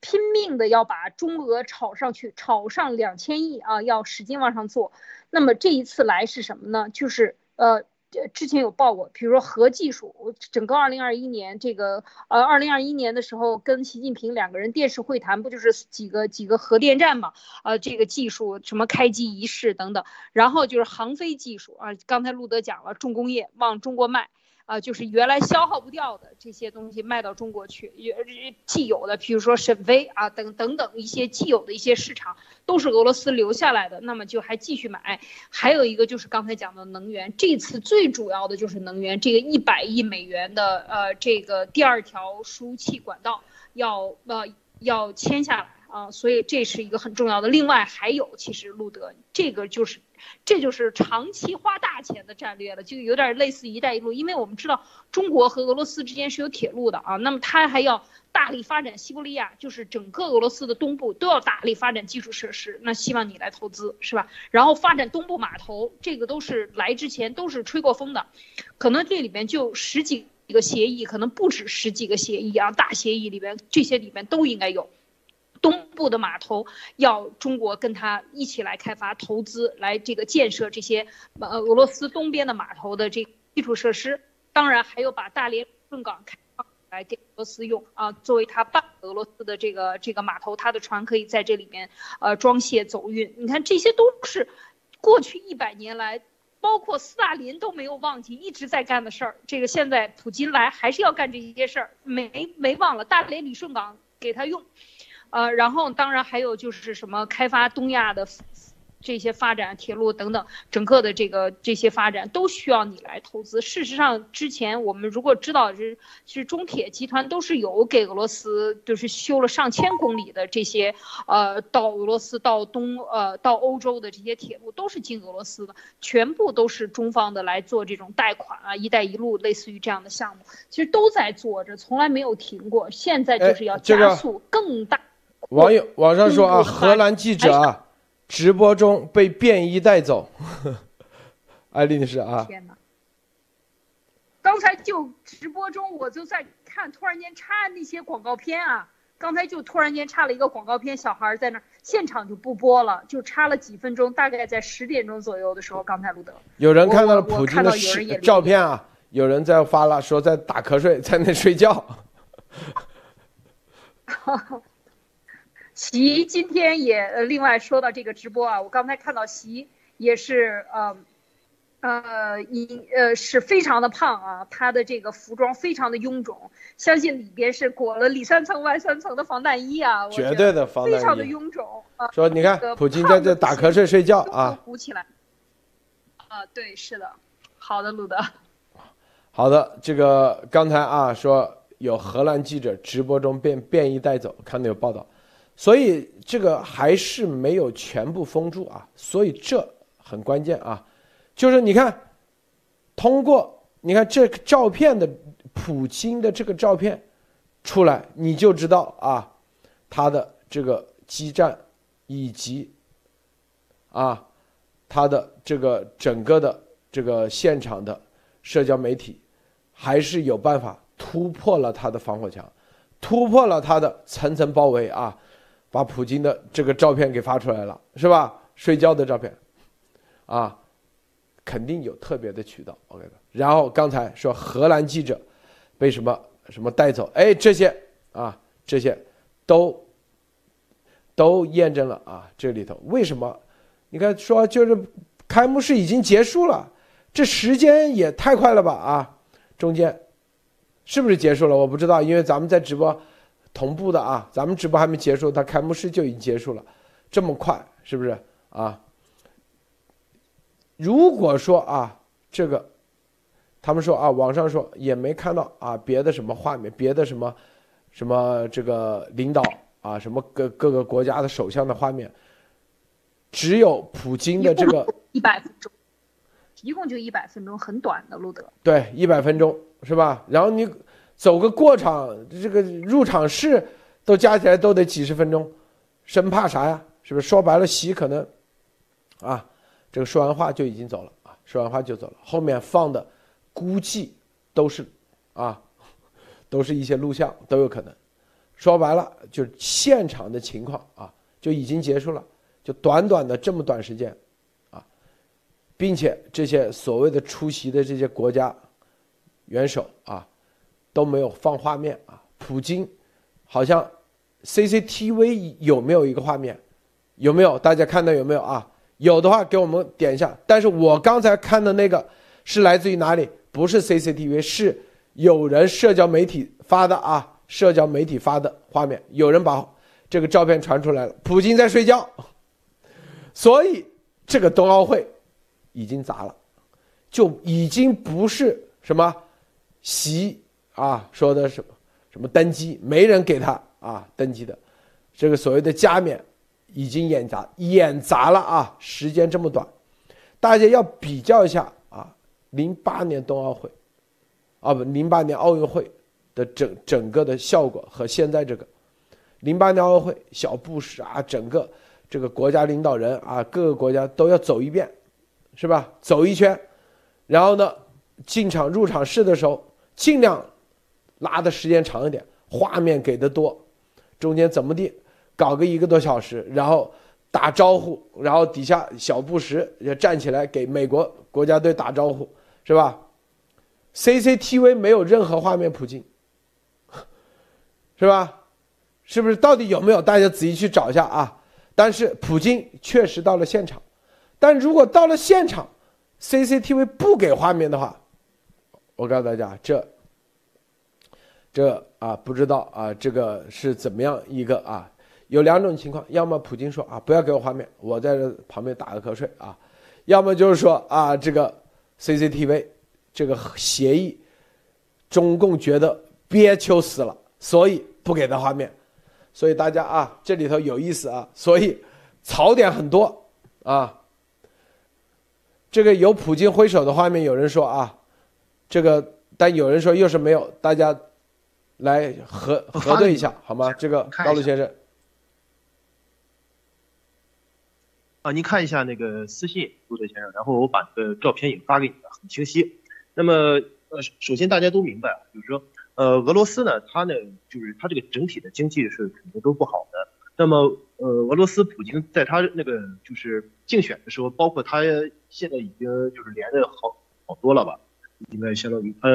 拼命的要把中俄炒上去，炒上两千亿啊，要使劲往上做。那么这一次来是什么呢？就是呃。之前有报过，比如说核技术，我整个二零二一年这个呃，二零二一年的时候跟习近平两个人电视会谈，不就是几个几个核电站嘛？呃，这个技术什么开机仪式等等，然后就是航飞技术啊，刚才路德讲了，重工业往中国卖。啊，就是原来消耗不掉的这些东西卖到中国去，也既有的，比如说沈飞啊等等等一些既有的一些市场，都是俄罗斯留下来的，那么就还继续买。还有一个就是刚才讲的能源，这次最主要的就是能源，这个一百亿美元的呃这个第二条输气管道要呃要签下来啊，所以这是一个很重要的。另外还有，其实路德这个就是。这就是长期花大钱的战略了，就有点类似“一带一路”，因为我们知道中国和俄罗斯之间是有铁路的啊，那么它还要大力发展西伯利亚，就是整个俄罗斯的东部都要大力发展基础设施，那希望你来投资是吧？然后发展东部码头，这个都是来之前都是吹过风的，可能这里面就十几个协议，可能不止十几个协议啊，大协议里边这些里面都应该有。东部的码头要中国跟他一起来开发、投资，来这个建设这些呃俄罗斯东边的码头的这基础设施。当然还有把大连顺港开放来给俄罗斯用啊，作为他半俄罗斯的这个这个码头，他的船可以在这里面呃装卸走运。你看这些都是过去一百年来，包括斯大林都没有忘记一直在干的事儿。这个现在普京来还是要干这些事儿，没没忘了大连旅顺港给他用。呃，然后当然还有就是什么开发东亚的这些发展铁路等等，整个的这个这些发展都需要你来投资。事实上，之前我们如果知道是是中铁集团都是有给俄罗斯就是修了上千公里的这些呃到俄罗斯到东呃到欧洲的这些铁路都是进俄罗斯的，全部都是中方的来做这种贷款啊，一带一路类似于这样的项目，其实都在做着，从来没有停过。现在就是要加速更大。网友网上说啊，荷兰记者啊，直播中被便衣带走。艾丽女士啊，刚才就直播中我就在看，突然间插那些广告片啊，刚才就突然间插了一个广告片，小孩在那儿，现场就不播了，就插了几分钟，大概在十点钟左右的时候，刚才录的。有人看到了普京的照片啊，有人在发了，说在打瞌睡，在那睡觉。习今天也呃，另外说到这个直播啊，我刚才看到习也是呃呃一呃是非常的胖啊，他的这个服装非常的臃肿，相信里边是裹了里三层外三层的防弹衣啊，绝对的防弹非常的。臃肿啊。说你看普京在这打瞌睡睡觉啊。鼓起来。啊，对，是的，好的，鲁德。好的，这个刚才啊说有荷兰记者直播中被便衣带走，看到有报道，所以这个还是没有全部封住啊，所以这很关键啊，就是你看，通过你看这个照片的普京的这个照片出来，你就知道啊，他的这个基站以及啊他的这个整个的这个现场的社交媒体。还是有办法突破了他的防火墙，突破了他的层层包围啊，把普京的这个照片给发出来了，是吧？睡觉的照片，啊，肯定有特别的渠道。OK 的。然后刚才说荷兰记者被什么什么带走，哎，这些啊，这些都都验证了啊，这里头为什么？你看说就是开幕式已经结束了，这时间也太快了吧啊！中间是不是结束了？我不知道，因为咱们在直播同步的啊，咱们直播还没结束，他开幕式就已经结束了，这么快是不是啊？如果说啊，这个他们说啊，网上说也没看到啊别的什么画面，别的什么什么这个领导啊，什么各各个国家的首相的画面，只有普京的这个一百分钟，一共就一百分钟，很短的，路德。对，一百分钟是吧？然后你走个过场，这个入场式都加起来都得几十分钟，生怕啥呀？是不是？说白了，习可能啊，这个说完话就已经走了啊，说完话就走了，后面放的估计都是啊，都是一些录像，都有可能。说白了，就是现场的情况啊，就已经结束了，就短短的这么短时间啊。并且这些所谓的出席的这些国家元首啊，都没有放画面啊。普京好像 CCTV 有没有一个画面？有没有？大家看到有没有啊？有的话给我们点一下。但是我刚才看的那个是来自于哪里？不是 CCTV，是有人社交媒体发的啊，社交媒体发的画面。有人把这个照片传出来了，普京在睡觉。所以这个冬奥会。已经砸了，就已经不是什么习啊说的什么什么登基，没人给他啊登基的，这个所谓的加冕已经演砸演砸了啊！时间这么短，大家要比较一下啊，零八年冬奥会，啊不，零八年奥运会的整整个的效果和现在这个，零八年奥运会小布什啊，整个这个国家领导人啊，各个国家都要走一遍。是吧？走一圈，然后呢，进场入场式的时候，尽量拉的时间长一点，画面给的多，中间怎么地，搞个一个多小时，然后打招呼，然后底下小布什也站起来给美国国家队打招呼，是吧？CCTV 没有任何画面普京，是吧？是不是？到底有没有？大家仔细去找一下啊！但是普京确实到了现场。但如果到了现场，CCTV 不给画面的话，我告诉大家，这这啊不知道啊这个是怎么样一个啊？有两种情况，要么普京说啊不要给我画面，我在这旁边打个瞌睡啊；要么就是说啊这个 CCTV 这个协议，中共觉得憋屈死了，所以不给他画面。所以大家啊这里头有意思啊，所以槽点很多啊。这个有普京挥手的画面，有人说啊，这个，但有人说又是没有，大家来核核对一下好吗？这个高路先生啊，您看一下那个私信，陆德先生，然后我把这个照片也发给你了，很清晰。那么，呃，首先大家都明白，就是说，呃，俄罗斯呢，它呢，就是它这个整体的经济是肯定都不好的。那么，呃，俄罗斯普京在他那个就是竞选的时候，包括他现在已经就是连任好好多了吧，应该相当于他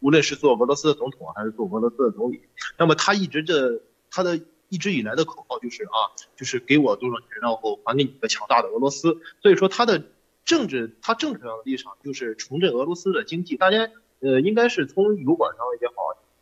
无论是做俄罗斯的总统还是做俄罗斯的总理，那么他一直这他的一直以来的口号就是啊，就是给我多少钱，然后还给你一个强大的俄罗斯。所以说他的政治，他政治上的立场就是重振俄罗斯的经济。大家呃，应该是从油管上也好，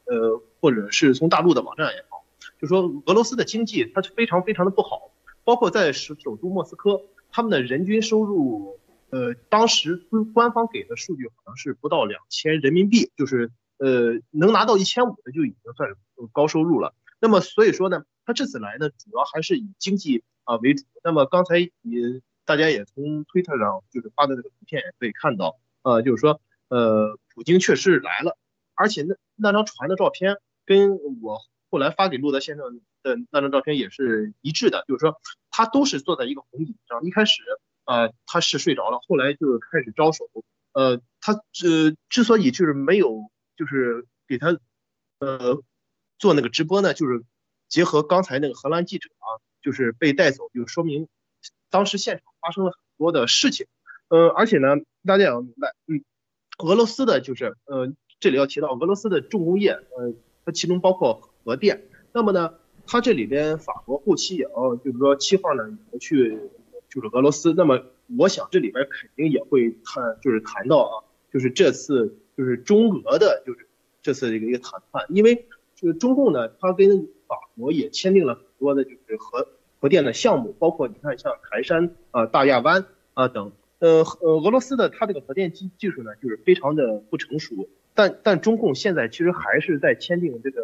呃，或者是从大陆的网站也好。就说俄罗斯的经济它是非常非常的不好，包括在首首都莫斯科，他们的人均收入，呃，当时官官方给的数据好像是不到两千人民币，就是呃能拿到一千五的就已经算是高收入了。那么所以说呢，他这次来呢，主要还是以经济啊为主。那么刚才也大家也从推特上就是发的这个图片也可以看到，呃，就是说呃普京确实来了，而且那那张传的照片跟我。后来发给路德先生的那张照片也是一致的，就是说他都是坐在一个红椅上，一开始呃他是睡着了，后来就开始招手，呃他之之所以就是没有就是给他呃做那个直播呢，就是结合刚才那个荷兰记者啊，就是被带走，就说明当时现场发生了很多的事情，呃而且呢大家也要明白，嗯俄罗斯的就是呃这里要提到俄罗斯的重工业，呃它其中包括。核电，那么呢，它这里边法国后期也要，就是说七号呢也要去，就是俄罗斯。那么我想这里边肯定也会谈，就是谈到啊，就是这次就是中俄的，就是这次这个一个谈判，因为这个中共呢，它跟法国也签订了很多的就是核核电的项目，包括你看像台山啊、大亚湾啊等。呃呃，俄罗斯的它这个核电技技术呢，就是非常的不成熟，但但中共现在其实还是在签订这个。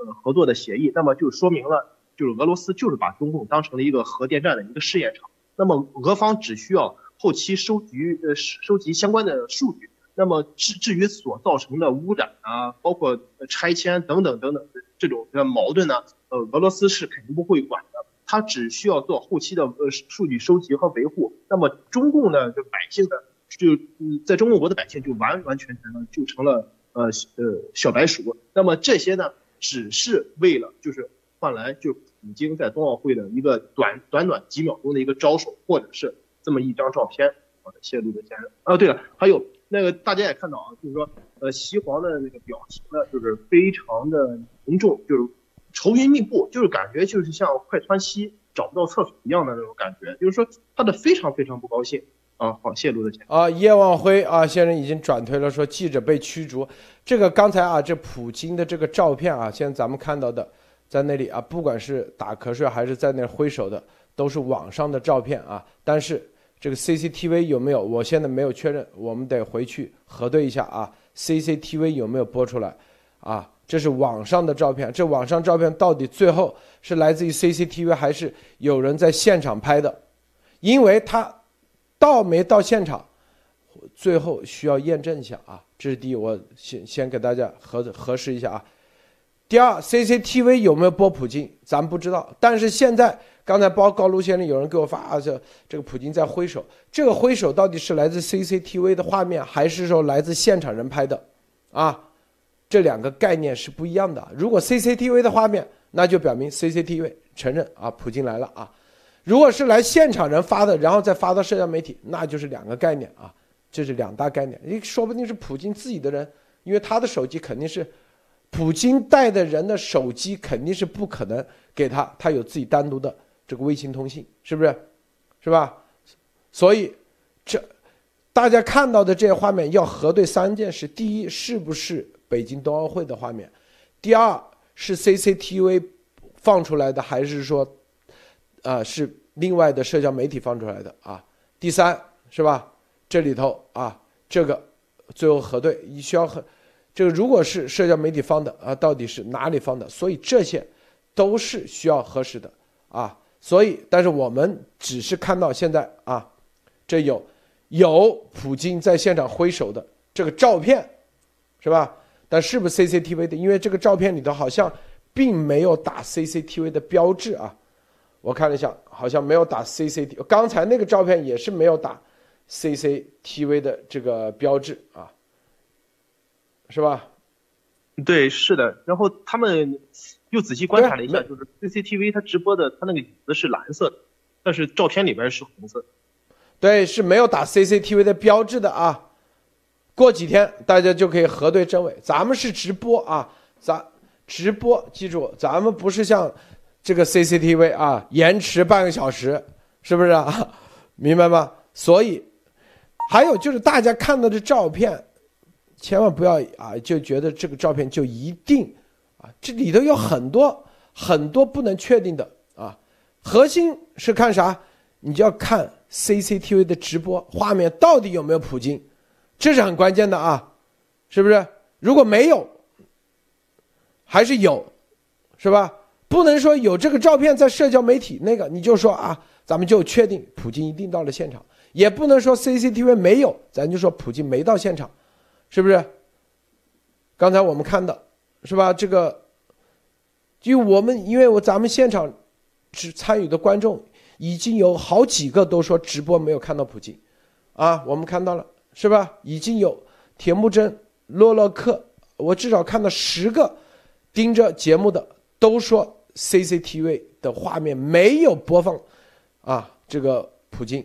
呃，合作的协议，那么就说明了，就是俄罗斯就是把中共当成了一个核电站的一个试验场。那么俄方只需要后期收集呃收集相关的数据。那么至至于所造成的污染啊，包括拆迁等等等等这种的矛盾呢，呃，俄罗斯是肯定不会管的，他只需要做后期的呃数据收集和维护。那么中共呢，就百姓呢，就嗯在中共国的百姓就完完全全呢就成了呃呃小白鼠。那么这些呢？只是为了就是换来就已经在冬奥会的一个短短短几秒钟的一个招手，或者是这么一张照片啊泄露的先生啊，对了，还有那个大家也看到啊，就是说呃西皇的那个表情呢，就是非常的凝重，就是愁云密布，就是感觉就是像快穿稀找不到厕所一样的那种感觉，就是说他的非常非常不高兴。啊，好，泄露的钱啊，叶望辉啊，先生已经转推了，说记者被驱逐。这个刚才啊，这普京的这个照片啊，现在咱们看到的，在那里啊，不管是打瞌睡还是在那挥手的，都是网上的照片啊。但是这个 CCTV 有没有？我现在没有确认，我们得回去核对一下啊。CCTV 有没有播出来？啊，这是网上的照片，这网上照片到底最后是来自于 CCTV 还是有人在现场拍的？因为他。到没到现场，最后需要验证一下啊。这是第一，我先先给大家核核实一下啊。第二，CCTV 有没有播普京，咱不知道。但是现在刚才包高卢先生有人给我发啊，这这个普京在挥手，这个挥手到底是来自 CCTV 的画面，还是说来自现场人拍的？啊，这两个概念是不一样的。如果 CCTV 的画面，那就表明 CCTV 承认啊，普京来了啊。如果是来现场人发的，然后再发到社交媒体，那就是两个概念啊，这是两大概念。你说不定是普京自己的人，因为他的手机肯定是普京带的人的手机，肯定是不可能给他，他有自己单独的这个微信通信，是不是？是吧？所以这大家看到的这些画面要核对三件事：第一，是不是北京冬奥会的画面；第二，是 CCTV 放出来的，还是说？啊，是另外的社交媒体放出来的啊。第三是吧？这里头啊，这个最后核对，你需要核。这个如果是社交媒体放的啊，到底是哪里放的？所以这些都是需要核实的啊。所以，但是我们只是看到现在啊，这有有普京在现场挥手的这个照片，是吧？但是不是 CCTV 的？因为这个照片里头好像并没有打 CCTV 的标志啊。我看了一下，好像没有打 CCTV。刚才那个照片也是没有打 CCTV 的这个标志啊。是吧？对，是的。然后他们又仔细观察了一下，就是 CCTV 它直播的，它那个椅子是蓝色的，但是照片里边是红色。对，是没有打 CCTV 的标志的啊。过几天大家就可以核对真伪。咱们是直播啊，咱直播，记住，咱们不是像这个 CCTV 啊，延迟半个小时，是不是啊？明白吗？所以还有就是大家看到的照片，千万不要啊，就觉得这个照片就一定啊，这里头有很多很多不能确定的啊。核心是看啥？你就要看 CCTV 的直播画面到底有没有普京，这是很关键的啊，是不是？如果没有，还是有，是吧？不能说有这个照片在社交媒体那个，你就说啊，咱们就确定普京一定到了现场，也不能说 CCTV 没有，咱就说普京没到现场，是不是？刚才我们看到，是吧？这个，就我们因为我咱们现场只参与的观众。已经有好几个都说直播没有看到普京，啊，我们看到了是吧？已经有铁木真、洛洛克，我至少看到十个盯着节目的都说 CCTV 的画面没有播放啊，这个普京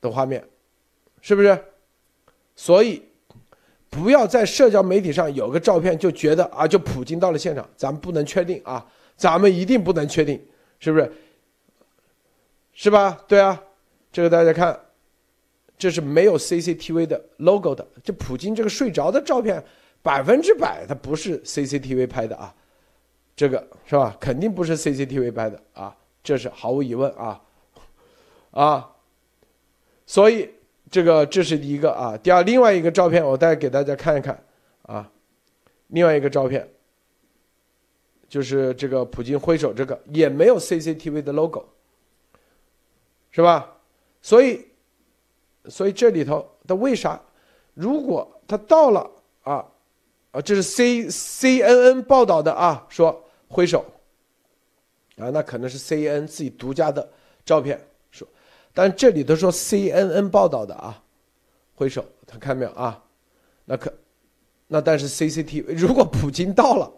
的画面，是不是？所以不要在社交媒体上有个照片就觉得啊，就普京到了现场，咱们不能确定啊，咱们一定不能确定，是不是？是吧？对啊，这个大家看，这是没有 CCTV 的 logo 的。这普京这个睡着的照片，百分之百它不是 CCTV 拍的啊，这个是吧？肯定不是 CCTV 拍的啊，这是毫无疑问啊，啊，所以这个这是第一个啊。第二，另外一个照片我再给大家看一看啊，另外一个照片就是这个普京挥手，这个也没有 CCTV 的 logo。是吧？所以，所以这里头的为啥？如果他到了啊啊，这是 C C N N 报道的啊，说挥手啊，那可能是 C N N 自己独家的照片，但这里头说 C N N 报道的啊，挥手，他看没有啊？那可那但是 C C T V 如果普京到了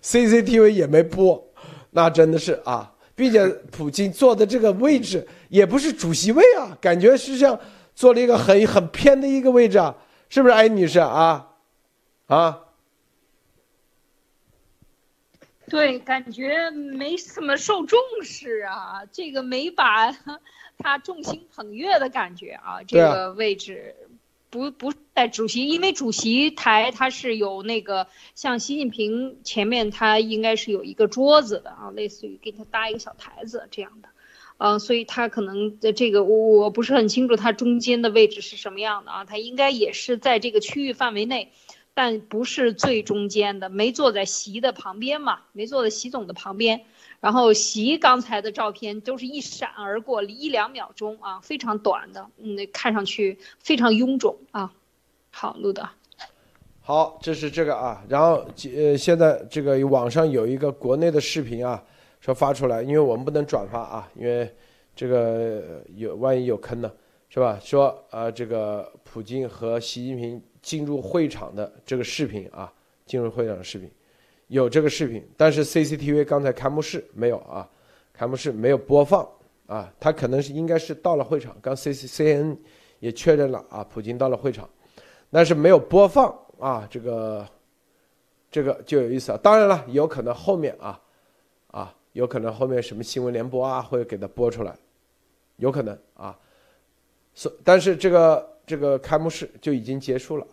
，C C T V 也没播，那真的是啊。并且普京坐的这个位置也不是主席位啊，感觉是像坐了一个很很偏的一个位置啊，是不是，艾女士啊？啊？对，感觉没怎么受重视啊，这个没把他众星捧月的感觉啊，这个位置。不不在主席，因为主席台它是有那个像习近平前面，他应该是有一个桌子的啊，类似于给他搭一个小台子这样的，嗯，所以他可能的这个我我不是很清楚他中间的位置是什么样的啊，他应该也是在这个区域范围内，但不是最中间的，没坐在习的旁边嘛，没坐在习总的旁边。然后习刚才的照片都是一闪而过，一两秒钟啊，非常短的，嗯，看上去非常臃肿啊。好，录的。好，这是这个啊，然后呃，现在这个网上有一个国内的视频啊，说发出来，因为我们不能转发啊，因为这个有万一有坑呢，是吧？说啊，这个普京和习近平进入会场的这个视频啊，进入会场的视频。有这个视频，但是 CCTV 刚才开幕式没有啊，开幕式没有播放啊，他可能是应该是到了会场，刚 CCCN 也确认了啊，普京到了会场，但是没有播放啊，这个这个就有意思啊。当然了，有可能后面啊啊，有可能后面什么新闻联播啊会给他播出来，有可能啊，所但是这个这个开幕式就已经结束了。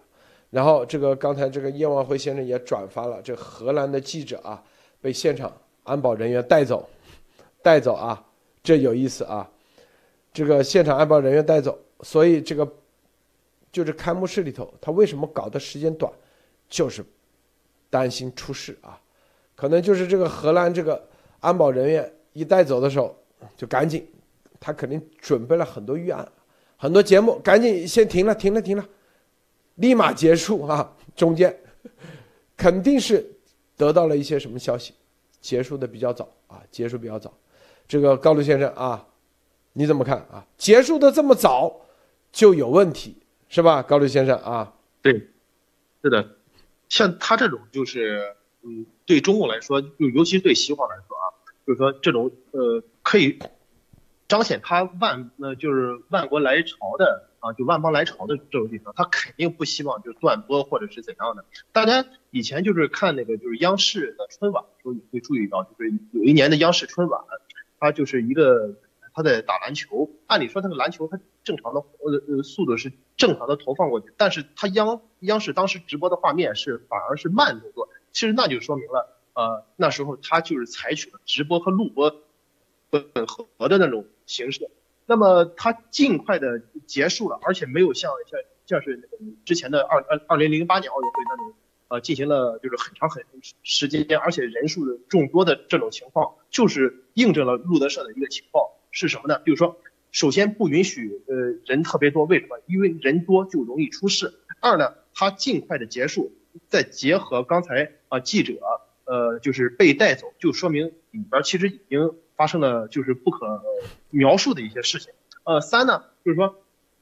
然后这个刚才这个叶望辉先生也转发了，这荷兰的记者啊被现场安保人员带走，带走啊，这有意思啊，这个现场安保人员带走，所以这个就是开幕式里头他为什么搞的时间短，就是担心出事啊，可能就是这个荷兰这个安保人员一带走的时候就赶紧，他肯定准备了很多预案，很多节目赶紧先停了，停了，停了。立马结束啊！中间肯定是得到了一些什么消息，结束的比较早啊，结束比较早。这个高卢先生啊，你怎么看啊？结束的这么早就有问题是吧？高卢先生啊，对，是的，像他这种就是，嗯，对中共来说，就尤其对西方来说啊，就是说这种呃，可以彰显他万呃就是万国来朝的啊，就万邦来朝的这种地方，他肯定不希望就断播或者是怎样的。大家以前就是看那个就是央视的春晚的时候，你会注意到，就是有一年的央视春晚，他就是一个他在打篮球，按理说那个篮球它正常的呃呃速度是正常的投放过去，但是它央央视当时直播的画面是反而是慢动作，其实那就说明了呃那时候他就是采取了直播和录播混合的那种形式，那么它尽快的结束了，而且没有像像像是那个之前的二二二零零八年奥运会那种。呃，进行了就是很长很时间，而且人数众多的这种情况，就是印证了路德社的一个情况是什么呢？就是说，首先不允许呃人特别多，为什么？因为人多就容易出事。二呢，它尽快的结束，再结合刚才啊、记者呃就是被带走，就说明里边其实已经发生了就是不可描述的一些事情。呃，三呢，就是说，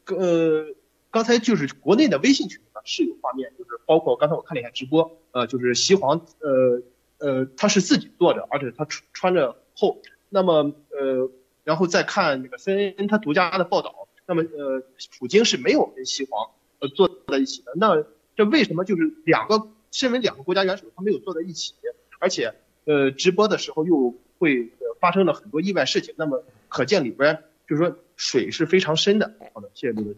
呃。刚才就是国内的微信群呢是有画面，就是包括刚才我看了一下直播，呃，就是西皇，呃呃，他是自己坐着，而且他穿穿着厚，那么呃，然后再看那个 CNN 他独家的报道，那么呃，普京是没有跟西皇呃坐在一起的，那这为什么就是两个身为两个国家元首他没有坐在一起，而且呃直播的时候又会发生了很多意外事情，那么可见里边就是说水是非常深的。好的，谢谢陆总。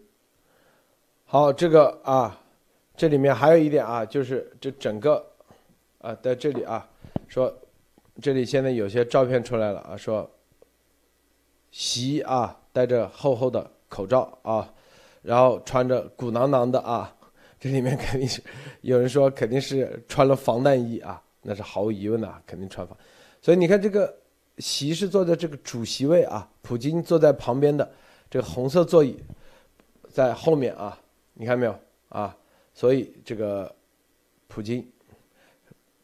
好，这个啊，这里面还有一点啊，就是这整个啊，在这里啊，说这里现在有些照片出来了啊，说习啊戴着厚厚的口罩啊，然后穿着鼓囊囊的啊，这里面肯定是有人说肯定是穿了防弹衣啊，那是毫无疑问的，啊，肯定穿防。所以你看这个习是坐在这个主席位啊，普京坐在旁边的这个红色座椅在后面啊。你看没有啊？所以这个普京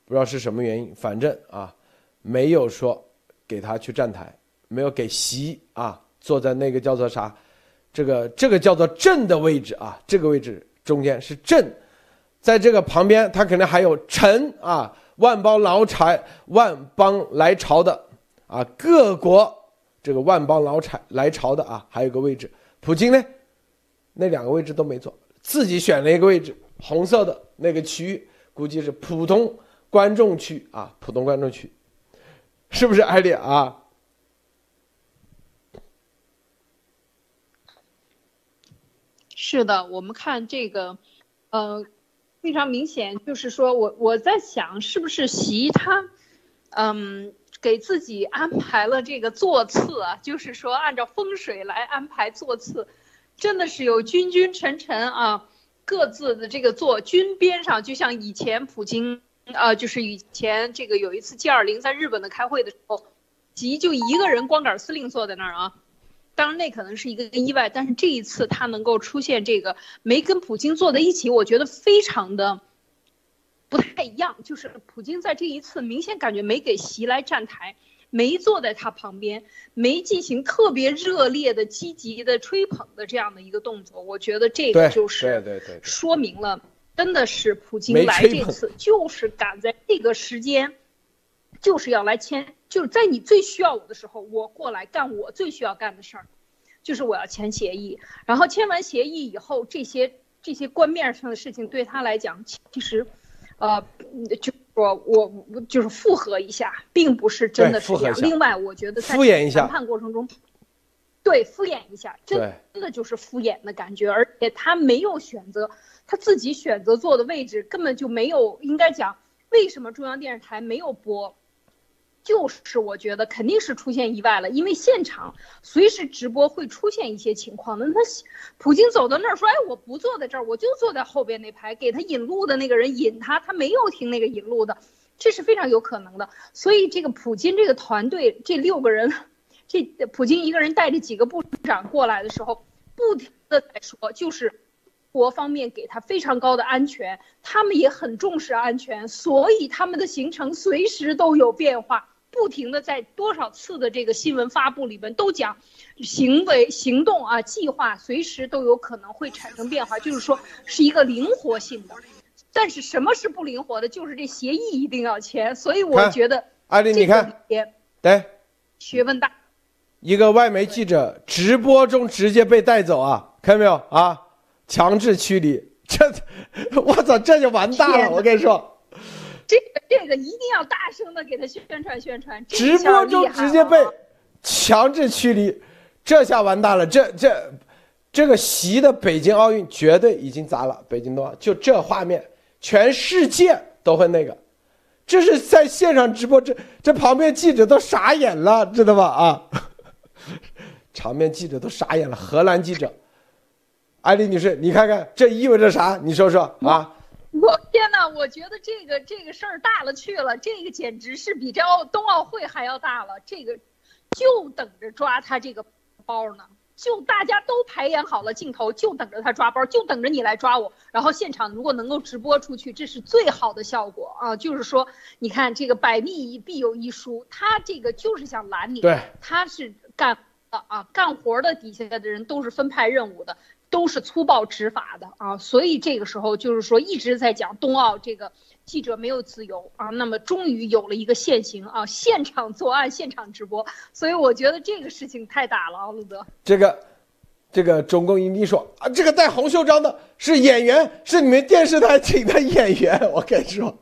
不知道是什么原因，反正啊没有说给他去站台，没有给习啊坐在那个叫做啥，这个这个叫做正的位置啊，这个位置中间是正，在这个旁边他可能还有臣啊，万邦劳柴万邦来朝的啊，各国这个万邦劳产来朝的啊，还有个位置，普京呢？那两个位置都没坐，自己选了一个位置，红色的那个区域，估计是普通观众区啊，普通观众区，是不是艾丽啊？是的，我们看这个，呃，非常明显，就是说我我在想，是不是习他，嗯，给自己安排了这个座次啊，就是说按照风水来安排座次。真的是有君君臣臣啊，各自的这个坐军边上，就像以前普京，呃，就是以前这个有一次 G 二零在日本的开会的时候，吉就一个人光杆司令坐在那儿啊，当然那可能是一个意外，但是这一次他能够出现这个没跟普京坐在一起，我觉得非常的不太一样，就是普京在这一次明显感觉没给席来站台。没坐在他旁边，没进行特别热烈的、积极的吹捧的这样的一个动作，我觉得这个就是对对对，说明了真的是普京来这次就是赶在这个时间，就是要来签，就是在你最需要我的时候，我过来干我最需要干的事儿，就是我要签协议。然后签完协议以后，这些这些官面上的事情对他来讲，其实，呃，就。说我就是附和一下，并不是真的是这样。另外，我觉得在谈判过程中，对敷衍一下，真真的就是敷衍的感觉。而且他没有选择他自己选择坐的位置，根本就没有。应该讲，为什么中央电视台没有播？就是我觉得肯定是出现意外了，因为现场随时直播会出现一些情况。那他普京走到那儿说：“哎，我不坐在这儿，我就坐在后边那排，给他引路的那个人引他，他没有听那个引路的，这是非常有可能的。所以这个普京这个团队这六个人，这普京一个人带着几个部长过来的时候，不停的在说，就是国方面给他非常高的安全，他们也很重视安全，所以他们的行程随时都有变化。”不停的在多少次的这个新闻发布里边都讲，行为行动啊计划随时都有可能会产生变化，就是说是一个灵活性的。但是什么是不灵活的？就是这协议一定要签，所以我觉得艾丽，你看，对，学问大。一个外媒记者直播中直接被带走啊，看见没有啊？强制驱离，这，我操，这就完蛋了！我跟你说，这个这个一定要大声的给他宣传宣传。直播中直接被强制驱离，这下完蛋了！这这这个席的北京奥运绝对已经砸了北京冬奥，就这画面，全世界都会那个。这是在现场直播，这这旁边记者都傻眼了，知道吧？啊，场面记者都傻眼了。荷兰记者，艾丽女士，你看看这意味着啥？你说说啊？我天哪！我觉得这个这个事儿大了去了，这个简直是比这奥冬奥会还要大了。这个就等着抓他这个包呢，就大家都排演好了镜头，就等着他抓包，就等着你来抓我。然后现场如果能够直播出去，这是最好的效果啊！就是说，你看这个百密必有一疏，他这个就是想拦你，对，他是干的啊，干活的底下的人都是分派任务的，都是粗暴执法的啊，所以这个时候就是说一直在讲冬奥这个记者没有自由啊，那么终于有了一个现行啊，现场作案、现场直播，所以我觉得这个事情太大了，奥路德。这个，这个中共一定说啊，这个戴红袖章的是演员，是你们电视台请的演员。我跟你说，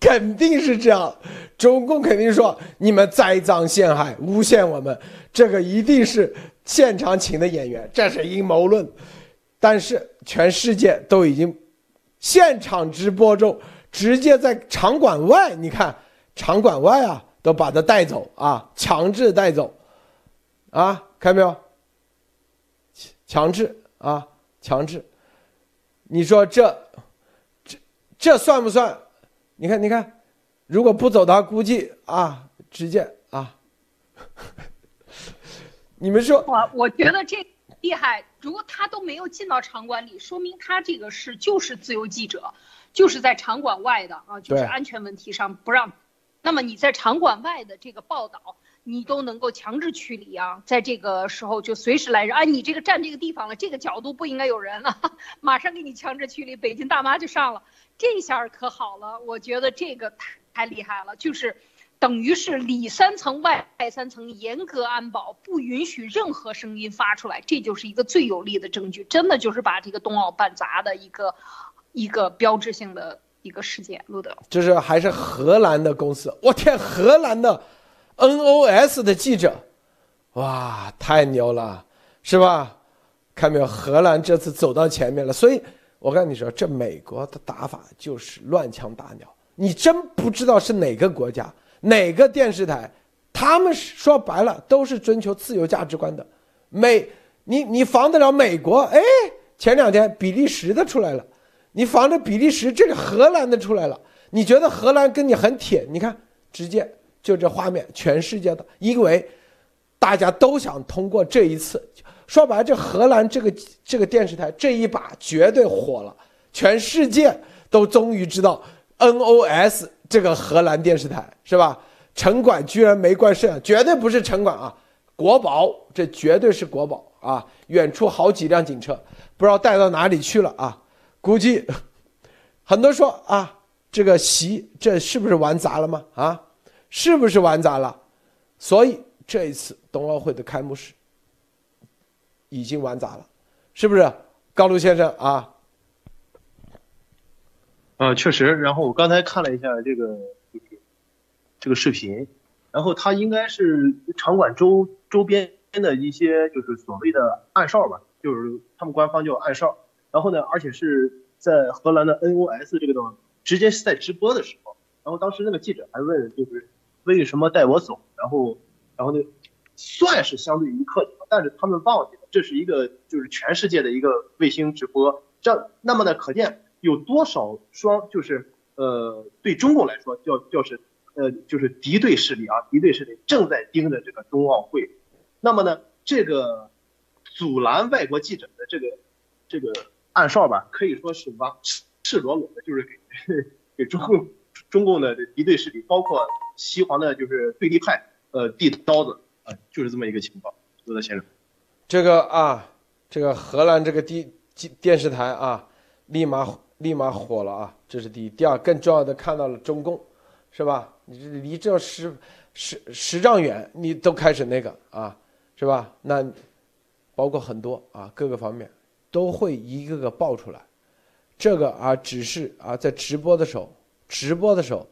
肯定是这样。中共肯定说你们栽赃陷害、诬陷我们，这个一定是现场请的演员，这是阴谋论。但是全世界都已经现场直播中，直接在场馆外，你看场馆外啊，都把他带走啊，强制带走啊，看到没有？强制啊，强制。你说这这这算不算？你看，你看，如果不走的话，估计啊，直接啊。你们说，我我觉得这厉害，如果他都没有进到场馆里，说明他这个是就是自由记者，就是在场馆外的啊，就是安全问题上不让。那么你在场馆外的这个报道，你都能够强制驱离啊，在这个时候就随时来人，哎，你这个站这个地方了，这个角度不应该有人了，马上给你强制驱离，北京大妈就上了，这下可好了，我觉得这个太太厉害了，就是。等于是里三层外外三层，严格安保，不允许任何声音发出来，这就是一个最有力的证据，真的就是把这个冬奥办砸的一个一个标志性的一个事件。路德，就是还是荷兰的公司？我天，荷兰的 NOS 的记者，哇，太牛了，是吧？看没有，荷兰这次走到前面了。所以我跟你说，这美国的打法就是乱枪打鸟，你真不知道是哪个国家。哪个电视台，他们说白了都是追求自由价值观的。美，你你防得了美国？哎，前两天比利时的出来了，你防着比利时，这个荷兰的出来了。你觉得荷兰跟你很铁？你看，直接就这画面，全世界的，因为大家都想通过这一次，说白了，这荷兰这个这个电视台这一把绝对火了，全世界都终于知道 NOS。这个荷兰电视台是吧？城管居然没关摄像，绝对不是城管啊，国宝，这绝对是国宝啊！远处好几辆警车，不知道带到哪里去了啊？估计 很多说啊，这个席这是不是玩砸了吗？啊，是不是玩砸了？所以这一次冬奥会的开幕式已经玩砸了，是不是？高卢先生啊？呃，确实。然后我刚才看了一下这个，这个视频，然后他应该是场馆周周边的一些，就是所谓的暗哨吧，就是他们官方叫暗哨。然后呢，而且是在荷兰的 NOS 这个地方，直接是在直播的时候。然后当时那个记者还问，就是为什么带我走？然后，然后呢，算是相对于客气，但是他们忘记了，这是一个就是全世界的一个卫星直播。这那么呢，可见。有多少双就是呃，对中共来说叫叫是呃，就是敌对势力啊，敌对势力正在盯着这个冬奥会。那么呢，这个阻拦外国记者的这个这个暗哨吧，可以说是往赤裸裸的，就是给 给中共中共的敌对势力，包括西黄的就是对立派，呃，递刀子啊，就是这么一个情况。罗德先生，这个啊，这个荷兰这个电电视台啊，立马。立马火了啊！这是第一。第二，更重要的看到了中共，是吧？你这离这十十十丈远，你都开始那个啊，是吧？那包括很多啊，各个方面都会一个个爆出来。这个啊，只是啊，在直播的时候，直播的时候，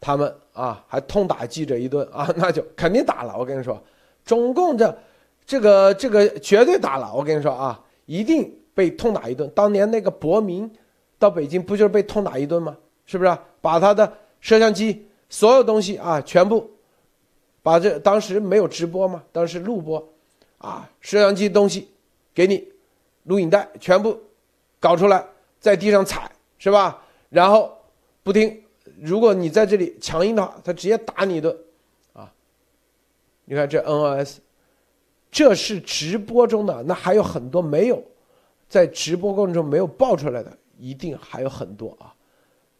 他们啊还痛打记者一顿啊，那就肯定打了。我跟你说，中共这这个这个绝对打了。我跟你说啊，一定被痛打一顿。当年那个伯明到北京不就是被痛打一顿吗？是不是？把他的摄像机所有东西啊，全部把这当时没有直播嘛，当时录播啊，摄像机东西给你，录影带全部搞出来。在地上踩是吧？然后不听，如果你在这里强硬的话，他直接打你一顿，啊！你看这 NOS，这是直播中的，那还有很多没有在直播过程中没有爆出来的，一定还有很多啊！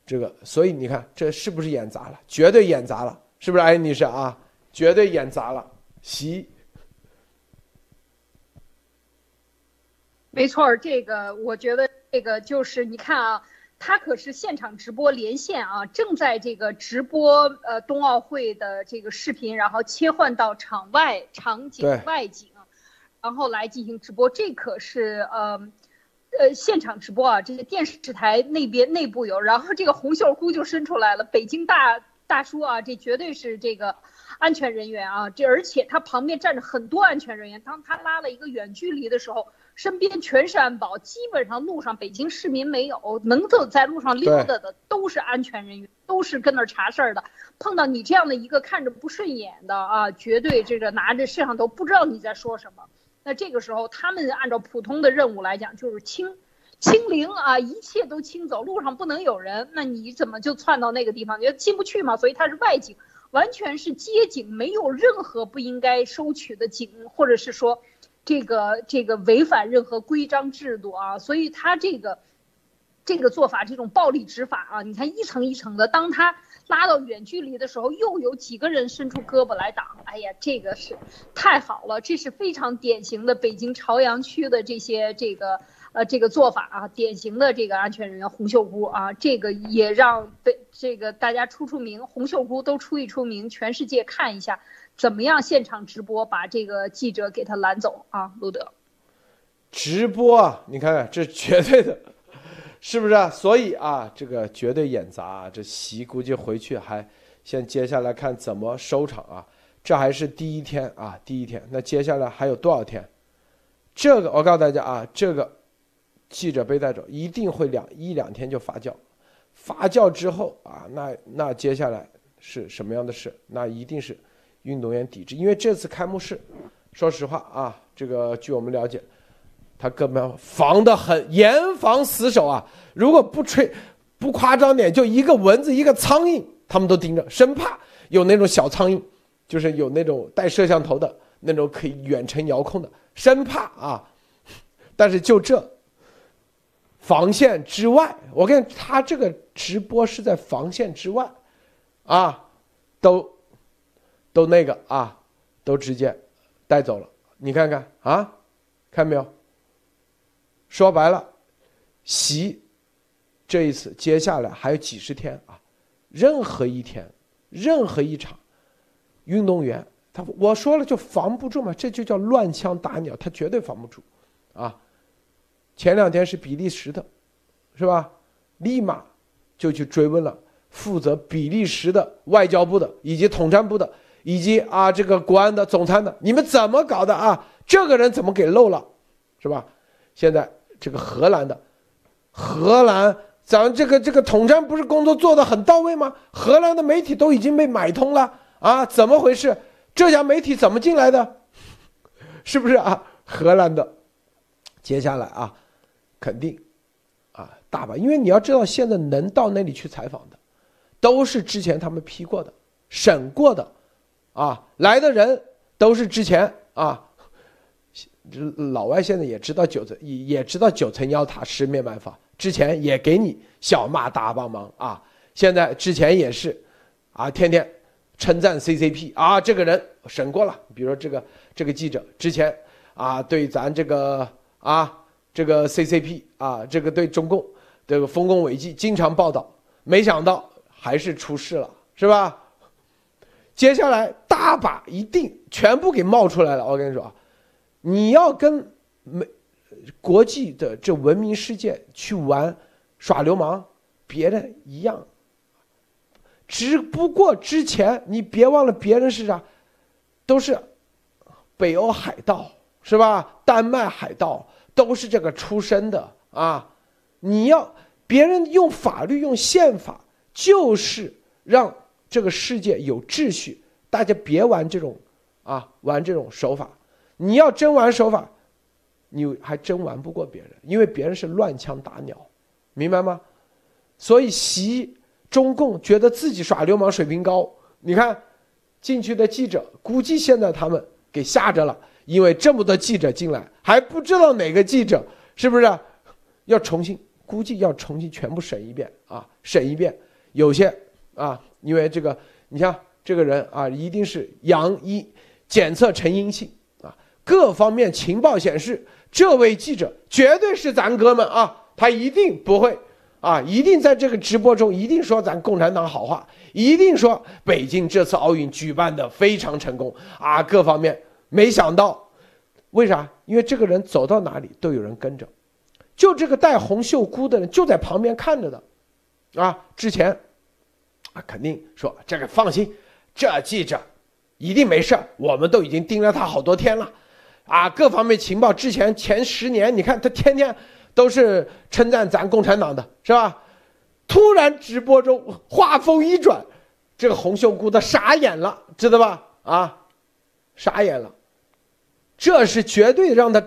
这个，所以你看这是不是演砸了？绝对演砸了，是不是？哎，女士啊，绝对演砸了，习。没错，这个我觉得。这个就是你看啊，他可是现场直播连线啊，正在这个直播呃冬奥会的这个视频，然后切换到场外场景外景，然后来进行直播。这可是呃呃现场直播啊，这个电视台那边内部有，然后这个红袖箍就伸出来了，北京大大叔啊，这绝对是这个安全人员啊，这而且他旁边站着很多安全人员，当他拉了一个远距离的时候。身边全是安保，基本上路上北京市民没有能走在路上溜达的，都是安全人员，都是跟那儿查事儿的。碰到你这样的一个看着不顺眼的啊，绝对这个拿着摄像头不知道你在说什么。那这个时候，他们按照普通的任务来讲，就是清清零啊，一切都清走，路上不能有人。那你怎么就窜到那个地方？你进不去嘛？所以它是外景，完全是街景，没有任何不应该收取的景，或者是说。这个这个违反任何规章制度啊，所以他这个这个做法，这种暴力执法啊，你看一层一层的，当他拉到远距离的时候，又有几个人伸出胳膊来挡，哎呀，这个是太好了，这是非常典型的北京朝阳区的这些这个呃这个做法啊，典型的这个安全人员红袖箍啊，这个也让北这个大家出出名，红袖箍都出一出名，全世界看一下。怎么样？现场直播把这个记者给他拦走啊，路德。直播啊，你看看这绝对的，是不是啊？所以啊，这个绝对演砸。这席估计回去还先接下来看怎么收场啊。这还是第一天啊，第一天。那接下来还有多少天？这个我告诉大家啊，这个记者被带走一定会两一两天就发酵，发酵之后啊，那那接下来是什么样的事？那一定是。运动员抵制，因为这次开幕式，说实话啊，这个据我们了解，他根本防得很严防死守啊。如果不吹，不夸张点，就一个蚊子，一个苍蝇，他们都盯着，生怕有那种小苍蝇，就是有那种带摄像头的那种可以远程遥控的，生怕啊。但是就这防线之外，我看他这个直播是在防线之外，啊，都。都那个啊，都直接带走了。你看看啊，看没有？说白了，习这一次接下来还有几十天啊，任何一天，任何一场运动员，他我说了就防不住嘛，这就叫乱枪打鸟，他绝对防不住啊。前两天是比利时的，是吧？立马就去追问了负责比利时的外交部的以及统战部的。以及啊，这个国安的总参的，你们怎么搞的啊？这个人怎么给漏了，是吧？现在这个荷兰的，荷兰，咱这个这个统战不是工作做得很到位吗？荷兰的媒体都已经被买通了啊？怎么回事？这家媒体怎么进来的？是不是啊？荷兰的，接下来啊，肯定啊，大把，因为你要知道，现在能到那里去采访的，都是之前他们批过的、审过的。啊，来的人都是之前啊，老外现在也知道九层也也知道九层妖塔十面埋伏，之前也给你小骂大帮忙啊。现在之前也是，啊，天天称赞 CCP 啊，这个人审过了，比如说这个这个记者之前啊，对咱这个啊这个 CCP 啊，这个对中共这个丰功伟绩经常报道，没想到还是出事了，是吧？接下来大把一定全部给冒出来了。我跟你说啊，你要跟美国际的这文明世界去玩耍流氓，别人一样。只不过之前你别忘了，别人是啥，都是北欧海盗是吧？丹麦海盗都是这个出身的啊。你要别人用法律用宪法，就是让这个世界有秩序，大家别玩这种啊，玩这种手法。你要真玩手法，你还真玩不过别人，因为别人是乱枪打鸟，明白吗？所以习。中共觉得自己耍流氓水平高，你看进去的记者，估计现在他们给吓着了，因为这么多记者进来，还不知道哪个记者是不是要重新，估计要重新全部审一遍啊，审一遍。有些啊，因为这个，你像这个人啊，一定是阳一检测呈阴性，各方面情报显示，这位记者绝对是咱哥们啊，他一定不会。啊，一定在这个直播中，一定说咱共产党好话，一定说北京这次奥运举办的非常成功啊，各方面没想到，为啥？因为这个人走到哪里都有人跟着，就这个戴红袖箍的人就在旁边看着的，啊，之前啊肯定说这个放心，这记者一定没事我们都已经盯了他好多天了，啊，各方面情报之前前十年你看他天天。都是称赞咱共产党的，是吧？突然直播中话锋一转，这个红袖姑他傻眼了，知道吧？啊，傻眼了，这是绝对让他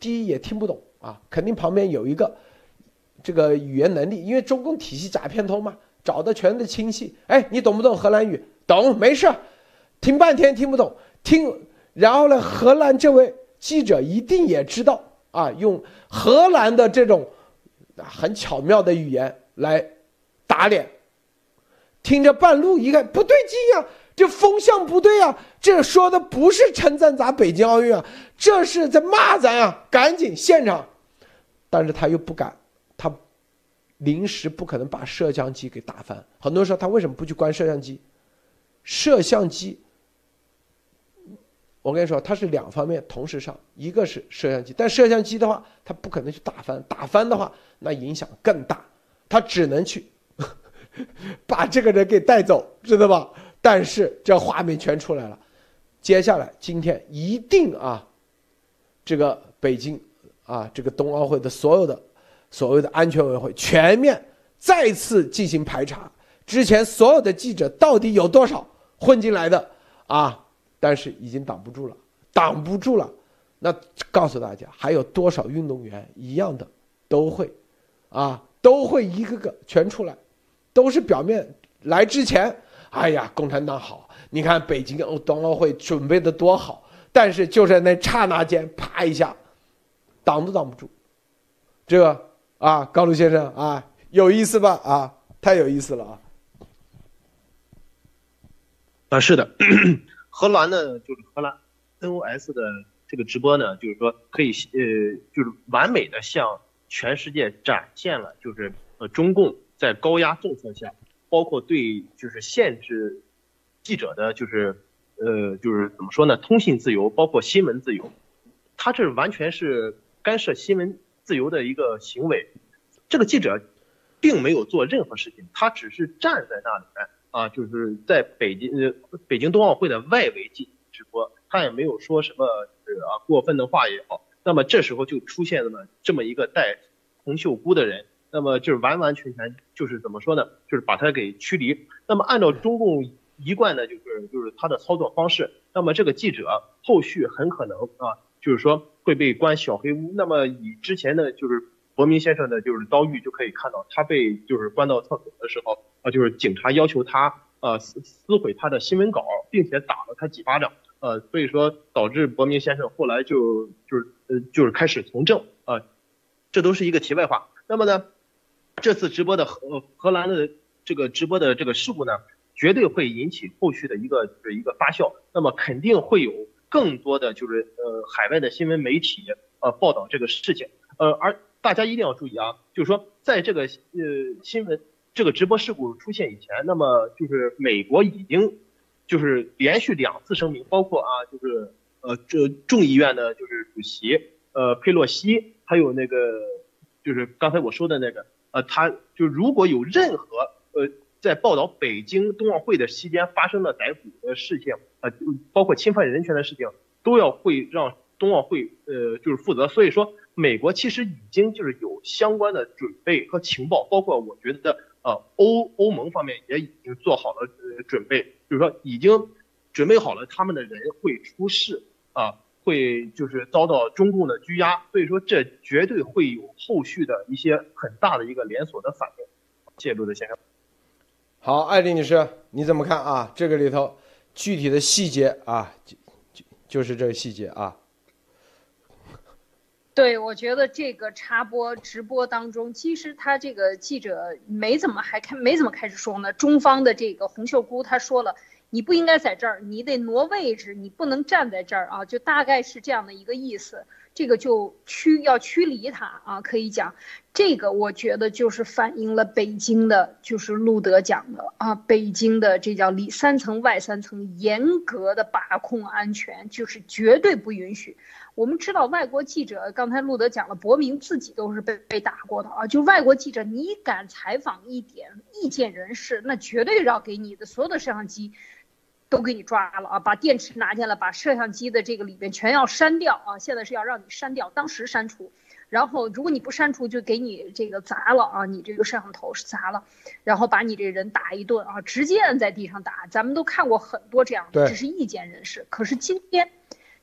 第一也听不懂啊，肯定旁边有一个这个语言能力，因为中共体系假片通嘛，找的全是亲戚。哎，你懂不懂荷兰语？懂，没事，听半天听不懂，听，然后呢，荷兰这位记者一定也知道。啊，用荷兰的这种很巧妙的语言来打脸，听着半路一看不对劲呀，这风向不对啊，这说的不是称赞咱北京奥运啊，这是在骂咱啊！赶紧现场，但是他又不敢，他临时不可能把摄像机给打翻。很多人说他为什么不去关摄像机？摄像机。我跟你说，它是两方面同时上，一个是摄像机，但摄像机的话，它不可能去打翻，打翻的话，那影响更大，它只能去 把这个人给带走，知道吧？但是这画面全出来了，接下来今天一定啊，这个北京啊，这个冬奥会的所有的所谓的安全委员会全面再次进行排查，之前所有的记者到底有多少混进来的啊？但是已经挡不住了，挡不住了。那告诉大家，还有多少运动员一样的都会，啊，都会一个个全出来，都是表面来之前，哎呀，共产党好，你看北京奥冬奥会准备的多好，但是就在那刹那间，啪一下，挡都挡不住。这个啊，高卢先生啊，有意思吧？啊，太有意思了啊！啊，是的。荷兰呢，就是荷兰 NOS 的这个直播呢，就是说可以呃，就是完美的向全世界展现了，就是呃中共在高压政策下，包括对就是限制记者的，就是呃就是怎么说呢，通信自由，包括新闻自由，他这完全是干涉新闻自由的一个行为。这个记者并没有做任何事情，他只是站在那里面。啊，就是在北京呃北京冬奥会的外围进行直播，他也没有说什么就是啊过分的话也好，那么这时候就出现了这么一个戴红袖箍的人，那么就是完完全全就是怎么说呢，就是把他给驱离。那么按照中共一贯的就是就是他的操作方式，那么这个记者后续很可能啊，就是说会被关小黑屋。那么以之前的就是伯明先生的就是遭遇就可以看到，他被就是关到厕所的时候。啊，就是警察要求他呃撕撕毁他的新闻稿，并且打了他几巴掌，呃，所以说导致伯明先生后来就就是呃就是开始从政啊，这都是一个题外话。那么呢，这次直播的荷荷兰的这个直播的这个事故呢，绝对会引起后续的一个一个发酵，那么肯定会有更多的就是呃海外的新闻媒体呃报道这个事情，呃而大家一定要注意啊，就是说在这个呃新闻这个直播事故出现以前，那么就是美国已经就是连续两次声明，包括啊就是呃这众议院的就是主席呃佩洛西，还有那个就是刚才我说的那个呃他就如果有任何呃在报道北京冬奥会的期间发生的逮捕的事情，呃包括侵犯人权的事情，都要会让冬奥会呃就是负责。所以说，美国其实已经就是有相关的准备和情报，包括我觉得呃欧欧盟方面也已经做好了呃准备，就是说已经准备好了他们的人会出事啊，会就是遭到中共的拘押。所以说，这绝对会有后续的一些很大的一个连锁的反应。谢谢陆德先生。好，艾丽女士，你怎么看啊？这个里头具体的细节啊，就就就是这个细节啊。对，我觉得这个插播直播当中，其实他这个记者没怎么还开没怎么开始说呢。中方的这个洪秀姑他说了，你不应该在这儿，你得挪位置，你不能站在这儿啊，就大概是这样的一个意思。这个就驱要驱离他啊，可以讲，这个我觉得就是反映了北京的，就是路德讲的啊，北京的这叫里三层外三层，严格的把控安全，就是绝对不允许。我们知道外国记者，刚才路德讲了，伯明自己都是被被打过的啊，就外国记者，你敢采访一点意见人士，那绝对要给你的所有的摄像机。都给你抓了啊！把电池拿进来，把摄像机的这个里边全要删掉啊！现在是要让你删掉，当时删除，然后如果你不删除，就给你这个砸了啊！你这个摄像头是砸了，然后把你这人打一顿啊！直接摁在地上打，咱们都看过很多这样的，只是意见人士。可是今天，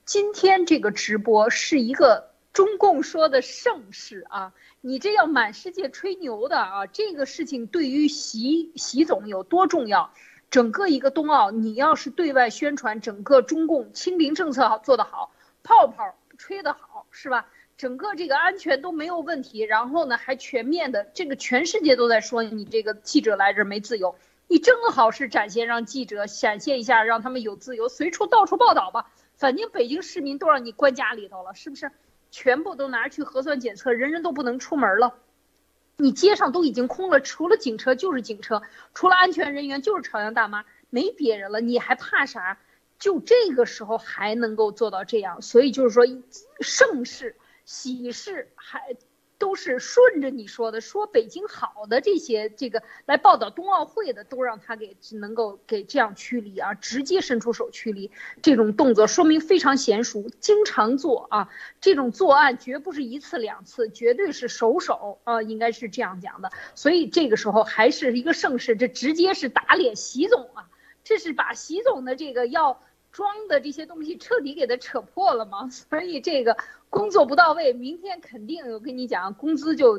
今天这个直播是一个中共说的盛世啊！你这要满世界吹牛的啊！这个事情对于习习总有多重要？整个一个冬奥，你要是对外宣传整个中共清零政策好做得好，泡泡吹得好，是吧？整个这个安全都没有问题，然后呢还全面的，这个全世界都在说你这个记者来这没自由，你正好是展现让记者展现一下，让他们有自由，随处到处报道吧。反正北京市民都让你关家里头了，是不是？全部都拿去核酸检测，人人都不能出门了。你街上都已经空了，除了警车就是警车，除了安全人员就是朝阳大妈，没别人了，你还怕啥？就这个时候还能够做到这样，所以就是说，盛世、喜事还。都是顺着你说的，说北京好的这些这个来报道冬奥会的，都让他给能够给这样驱离啊，直接伸出手驱离，这种动作说明非常娴熟，经常做啊，这种作案绝不是一次两次，绝对是熟手啊，应该是这样讲的。所以这个时候还是一个盛世，这直接是打脸习总啊，这是把习总的这个要。装的这些东西彻底给他扯破了嘛，所以这个工作不到位，明天肯定我跟你讲，工资就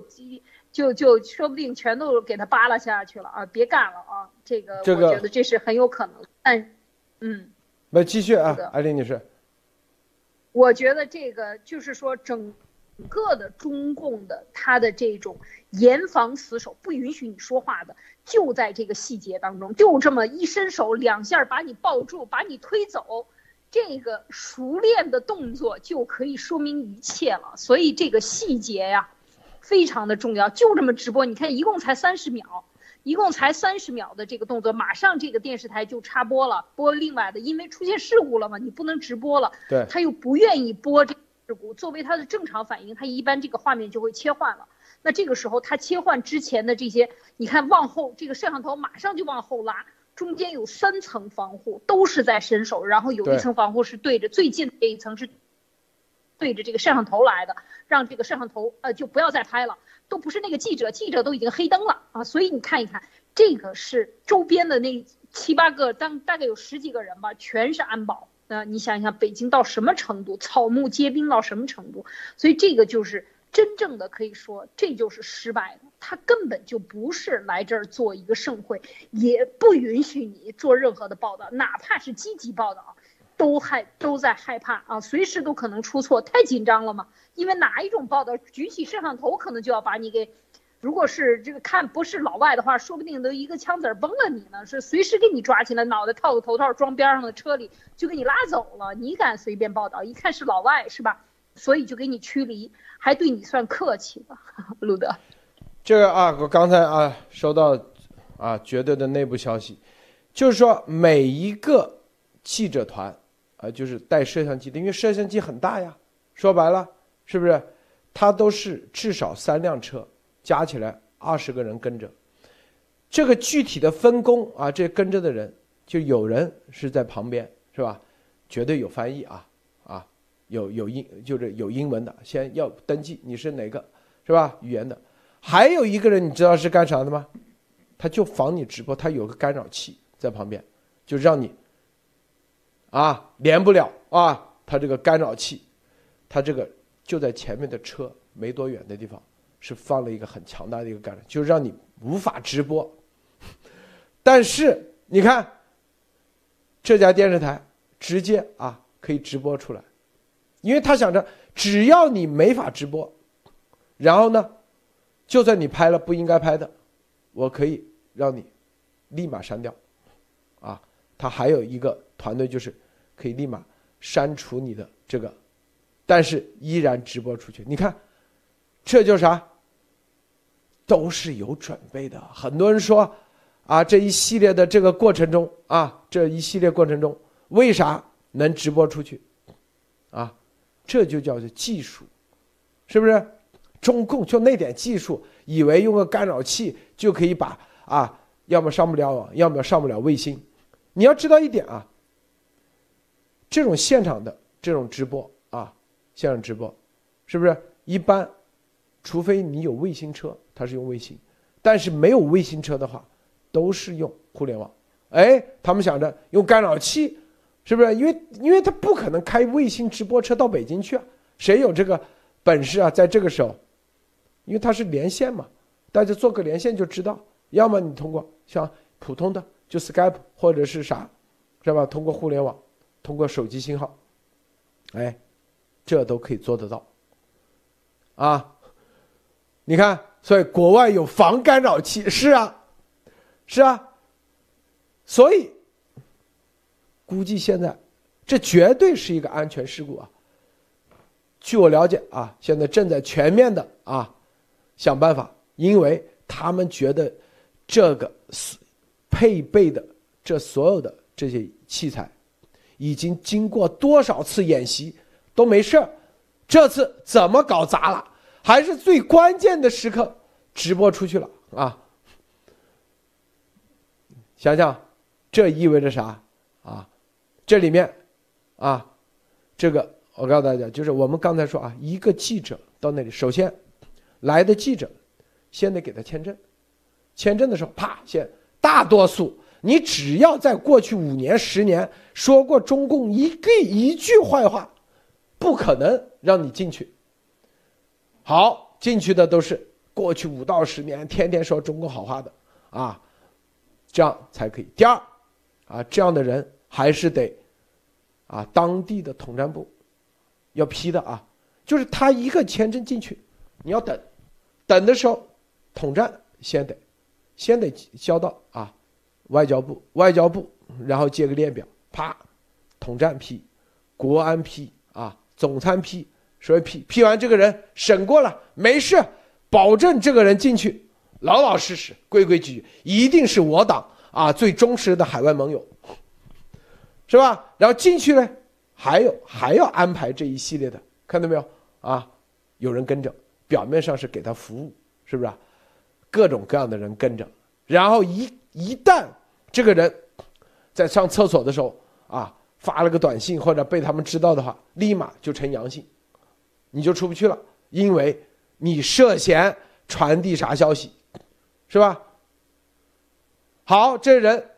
就就说不定全都给他扒拉下去了啊！别干了啊！这个我觉得这是很有可能。但，嗯，那继续啊，艾琳女士。我觉得这个就是说整。整个的中共的他的这种严防死守，不允许你说话的，就在这个细节当中，就这么一伸手两下把你抱住，把你推走，这个熟练的动作就可以说明一切了。所以这个细节呀，非常的重要。就这么直播，你看一共才三十秒，一共才三十秒的这个动作，马上这个电视台就插播了，播另外的，因为出现事故了嘛，你不能直播了，对，他又不愿意播这。事故作为他的正常反应，他一般这个画面就会切换了。那这个时候他切换之前的这些，你看往后这个摄像头马上就往后拉，中间有三层防护，都是在伸手，然后有一层防护是对着最近这一层是对着这个摄像头来的，让这个摄像头呃就不要再拍了，都不是那个记者，记者都已经黑灯了啊。所以你看一看，这个是周边的那七八个，当大概有十几个人吧，全是安保。那你想想，北京到什么程度，草木皆兵到什么程度？所以这个就是真正的可以说，这就是失败。他根本就不是来这儿做一个盛会，也不允许你做任何的报道，哪怕是积极报道，都害都在害怕啊，随时都可能出错，太紧张了嘛。因为哪一种报道，举起摄像头可能就要把你给。如果是这个看不是老外的话，说不定都一个枪子儿崩了你呢，是随时给你抓起来，脑袋套个头套装边上的车里就给你拉走了。你敢随便报道？一看是老外是吧？所以就给你驱离，还对你算客气吧，路德。这个啊，我刚才啊收到啊绝对的内部消息，就是说每一个记者团啊，就是带摄像机的，因为摄像机很大呀，说白了是不是？他都是至少三辆车，加起来二十个人跟着。这个具体的分工啊，这跟着的人就有人是在旁边，是吧？绝对有翻译啊，有有英就是有英文的，先要登记你是哪个，是吧？语言的。还有一个人，你知道是干啥的吗？他就防你直播，他有个干扰器在旁边，就让你啊连不了啊。他这个干扰器，他这个就在前面的车没多远的地方，是放了一个很强大的一个干扰，就让你无法直播。但是你看这家电视台直接啊可以直播出来，因为他想着只要你没法直播，然后呢？就算你拍了不应该拍的，我可以让你立马删掉，啊，他还有一个团队就是可以立马删除你的这个，但是依然直播出去。你看，这叫啥？都是有准备的。很多人说，啊，这一系列的这个过程中啊，这一系列过程中为啥能直播出去？啊，这就叫做技术，是不是？中共就那点技术，以为用个干扰器就可以把啊，要么上不了网，要么上不了卫星。你要知道一点啊，这种现场的这种直播啊，现场直播，是不是一般？除非你有卫星车，它是用卫星；但是没有卫星车的话，都是用互联网。哎，他们想着用干扰器，是不是？因为因为他不可能开卫星直播车到北京去啊，谁有这个本事啊？在这个时候。因为它是连线嘛，大家做个连线就知道。要么你通过像普通的就 Skype 或者是啥，是吧？通过互联网，通过手机信号，哎，这都可以做得到。啊，你看，所以国外有防干扰器，是啊，是啊，所以估计现在这绝对是一个安全事故啊。据我了解啊，现在正在全面的啊。想办法，因为他们觉得这个配备的这所有的这些器材，已经经过多少次演习都没事这次怎么搞砸了？还是最关键的时刻直播出去了啊！想想，这意味着啥？这里面啊，这个我告诉大家，就是我们刚才说啊，一个记者到那里，首先。来的记者，先得给他签证，签证的时候，啪，先大多数，你只要在过去五年、十年说过中共一个一句坏话，不可能让你进去。好，进去的都是过去五到十年天天说中共好话的啊，这样才可以。第二，啊，这样的人还是得，啊，当地的统战部要批的啊，就是他一个签证进去，你要等。等的时候，统战先得，先得交到啊，外交部，外交部，然后接个列表，啪，统战批，国安批啊，总参批，所以批批完这个人审过了，没事，保证这个人进去，老老实实，规规矩矩，一定是我党啊最忠实的海外盟友，是吧？然后进去呢，还有还要安排这一系列的，看到没有啊？有人跟着。表面上是给他服务，是不是？各种各样的人跟着，然后一一旦这个人在上厕所的时候啊，发了个短信或者被他们知道的话，立马就呈阳性，你就出不去了，因为你涉嫌传递啥消息，是吧？好，这人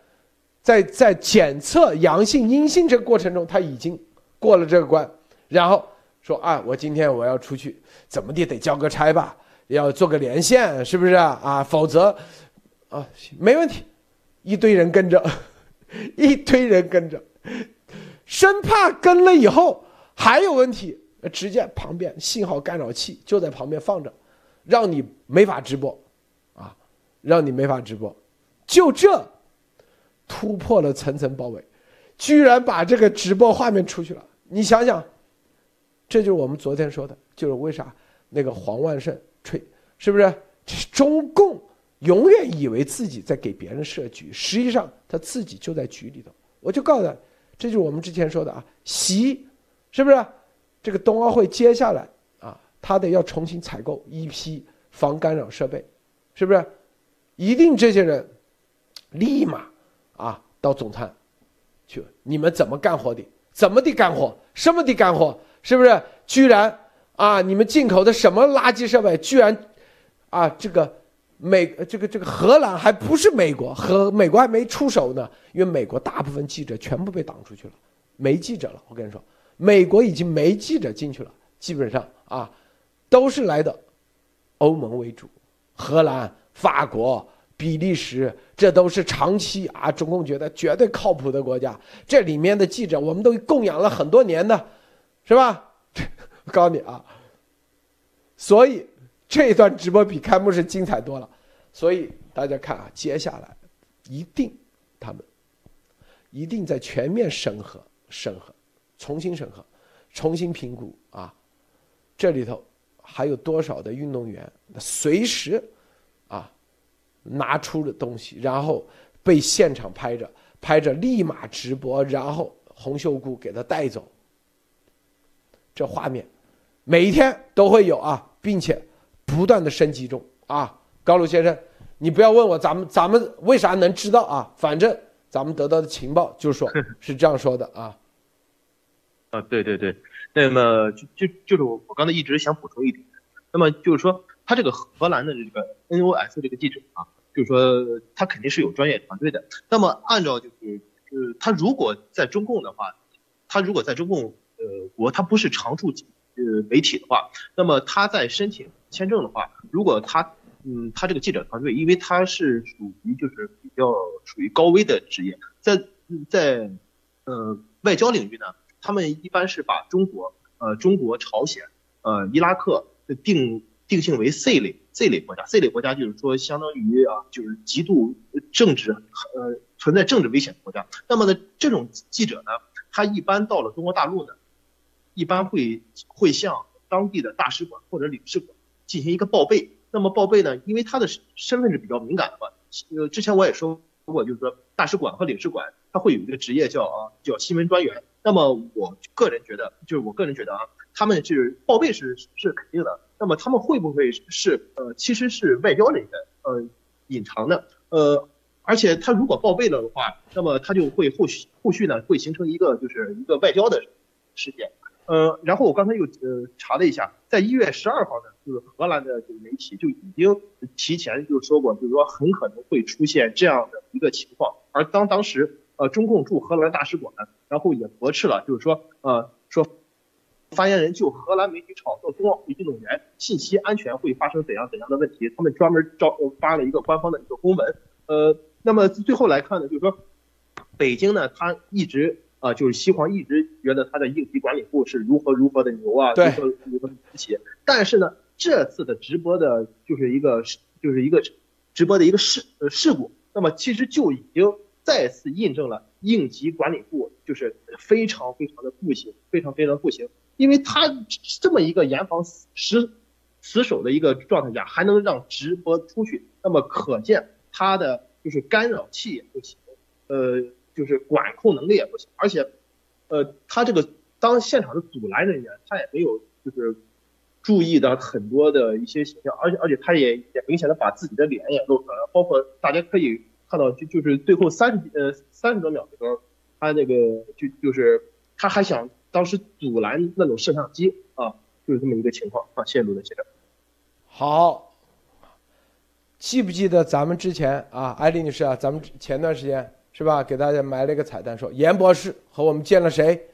在在检测阳性阴性这个过程中，他已经过了这个关，然后。说啊，我今天我要出去，怎么地得交个差吧，要做个连线，是不是啊？啊，否则，啊，没问题，一堆人跟着，一堆人跟着，生怕跟了以后还有问题，直接旁边信号干扰器就在旁边放着，让你没法直播，啊，让你没法直播，就这，突破了层层包围，居然把这个直播画面出去了，你想想。这就是我们昨天说的，就是为啥那个黄万胜吹，是不是？中共永远以为自己在给别人设局，实际上他自己就在局里头。我就告诉他，这就是我们之前说的啊，习，是不是？这个冬奥会接下来啊，他得要重新采购一批防干扰设备，是不是？一定这些人立马啊到总参去，你们怎么干活的？怎么的干活？什么的干活？是不是？居然啊，你们进口的什么垃圾设备？居然啊，这个美这个这个荷兰还不是美国，和美国还没出手呢，因为美国大部分记者全部被挡出去了，没记者了。我跟你说。美国已经没记者进去了，基本上啊，都是来的欧盟为主，荷兰、法国、比利时，这都是长期啊，中共觉得绝对靠谱的国家。这里面的记者，我们都供养了很多年的，是吧？我告诉你啊，所以这一段直播比开幕式精彩多了。所以大家看啊，接下来一定他们一定在全面审核审核。重新审核，重新评估啊！这里头还有多少的运动员随时拿出了东西，然后被现场拍着，拍着立马直播，然后洪秀姑给他带走。这画面每一天都会有啊，并且不断的升级中啊！高鲁先生，你不要问我咱们咱们为啥能知道啊？反正咱们得到的情报就是说是这样说的啊。啊，对对对，那么就就就是我我刚才一直想补充一点，那么就是说他这个荷兰的这个 NOS 这个记者啊，就是说他肯定是有专业团队的。那么按照就是呃，他如果在中共的话，他如果在中共呃国他不是常驻呃媒体的话，那么他在申请签证的话，如果他嗯他这个记者团队，因为他是属于就是比较属于高危的职业，在在呃外交领域呢。他们一般是把中国、呃中国、朝鲜、呃伊拉克定定性为 C 类 C 类国家，C 类国家就是说相当于啊就是极度政治呃存在政治危险的国家。那么呢，这种记者呢，他一般到了中国大陆呢，一般会会向当地的大使馆或者领事馆进行一个报备。那么报备呢，因为他的身份是比较敏感的嘛，呃之前我也说过，就是说大使馆和领事馆他会有一个职业叫啊叫新闻专员。那么我个人觉得，就是我个人觉得啊，他们是报备是是肯定的。那么他们会不会是呃，其实是外交人员呃隐藏的呃，而且他如果报备了的话，那么他就会后续后续呢会形成一个就是一个外交的事件。呃，然后我刚才又呃查了一下，在一月十二号呢，就是荷兰的这个媒体就已经提前就说过，就是说很可能会出现这样的一个情况。而当当时。呃，中共驻荷兰大使馆，然后也驳斥了，就是说，呃，说发言人就荷兰媒体炒作冬奥会运动员信息安全会发生怎样怎样的问题，他们专门招发了一个官方的一个公文。呃，那么最后来看呢，就是说，北京呢，他一直啊，就是西皇一直觉得他的应急管理部是如何如何的牛啊，如何如何神奇。但是呢，这次的直播的就是一个就是一个直播的一个事呃事故，那么其实就已经。再次印证了应急管理部就是非常非常的不行，非常非常不行，因为他这么一个严防死死守的一个状态下，还能让直播出去，那么可见他的就是干扰器也不行，呃，就是管控能力也不行，而且，呃，他这个当现场的阻拦人员，他也没有就是注意的很多的一些形象，而且而且他也也明显的把自己的脸也露出来了，包括大家可以。看到就就是最后三十呃三十多秒的时候，他那个就就是他还想当时阻拦那种摄像机啊，就是这么一个情况啊，线路的先生。好，记不记得咱们之前啊，艾丽女士啊，咱们前段时间是吧，给大家埋了一个彩蛋，说严博士和我们见了谁？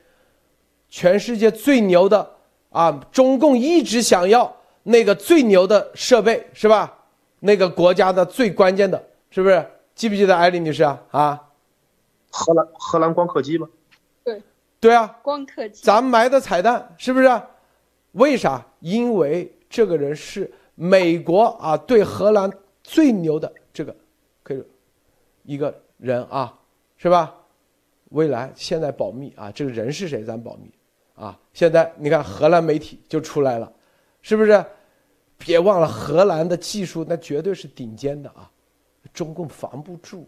全世界最牛的啊，中共一直想要那个最牛的设备是吧？那个国家的最关键的是不是？记不记得艾丽女士啊？啊，荷兰荷兰光刻机吗？对，啊，光刻机。咱埋的彩蛋是不是？为啥？因为这个人是美国啊，对荷兰最牛的这个，可以一个人啊，是吧？未来现在保密啊，这个人是谁？咱保密啊！现在你看荷兰媒体就出来了，是不是？别忘了荷兰的技术那绝对是顶尖的啊，中共防不住，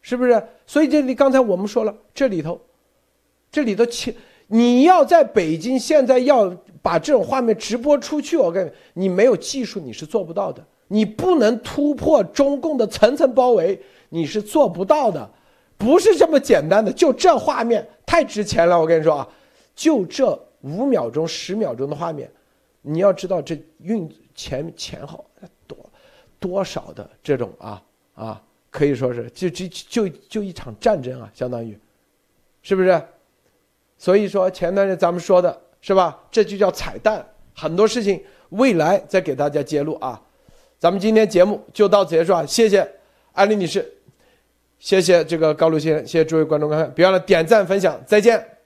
是不是？所以这里刚才我们说了，这里头，这里头，切，你要在北京现在要把这种画面直播出去，我跟你，你没有技术你是做不到的，你不能突破中共的层层包围，你是做不到的，不是这么简单的。就这画面太值钱了，我跟你说啊，就这五秒钟、十秒钟的画面，你要知道这运。前前后多多少的这种啊啊，可以说是就就就就一场战争啊，相当于，是不是？所以说前段时间咱们说的是吧？这就叫彩蛋，很多事情未来再给大家揭露啊。咱们今天节目就到此结束啊，谢谢安利女士，谢谢这个高露先生，谢谢诸位观众观看，别忘了点赞分享，再见。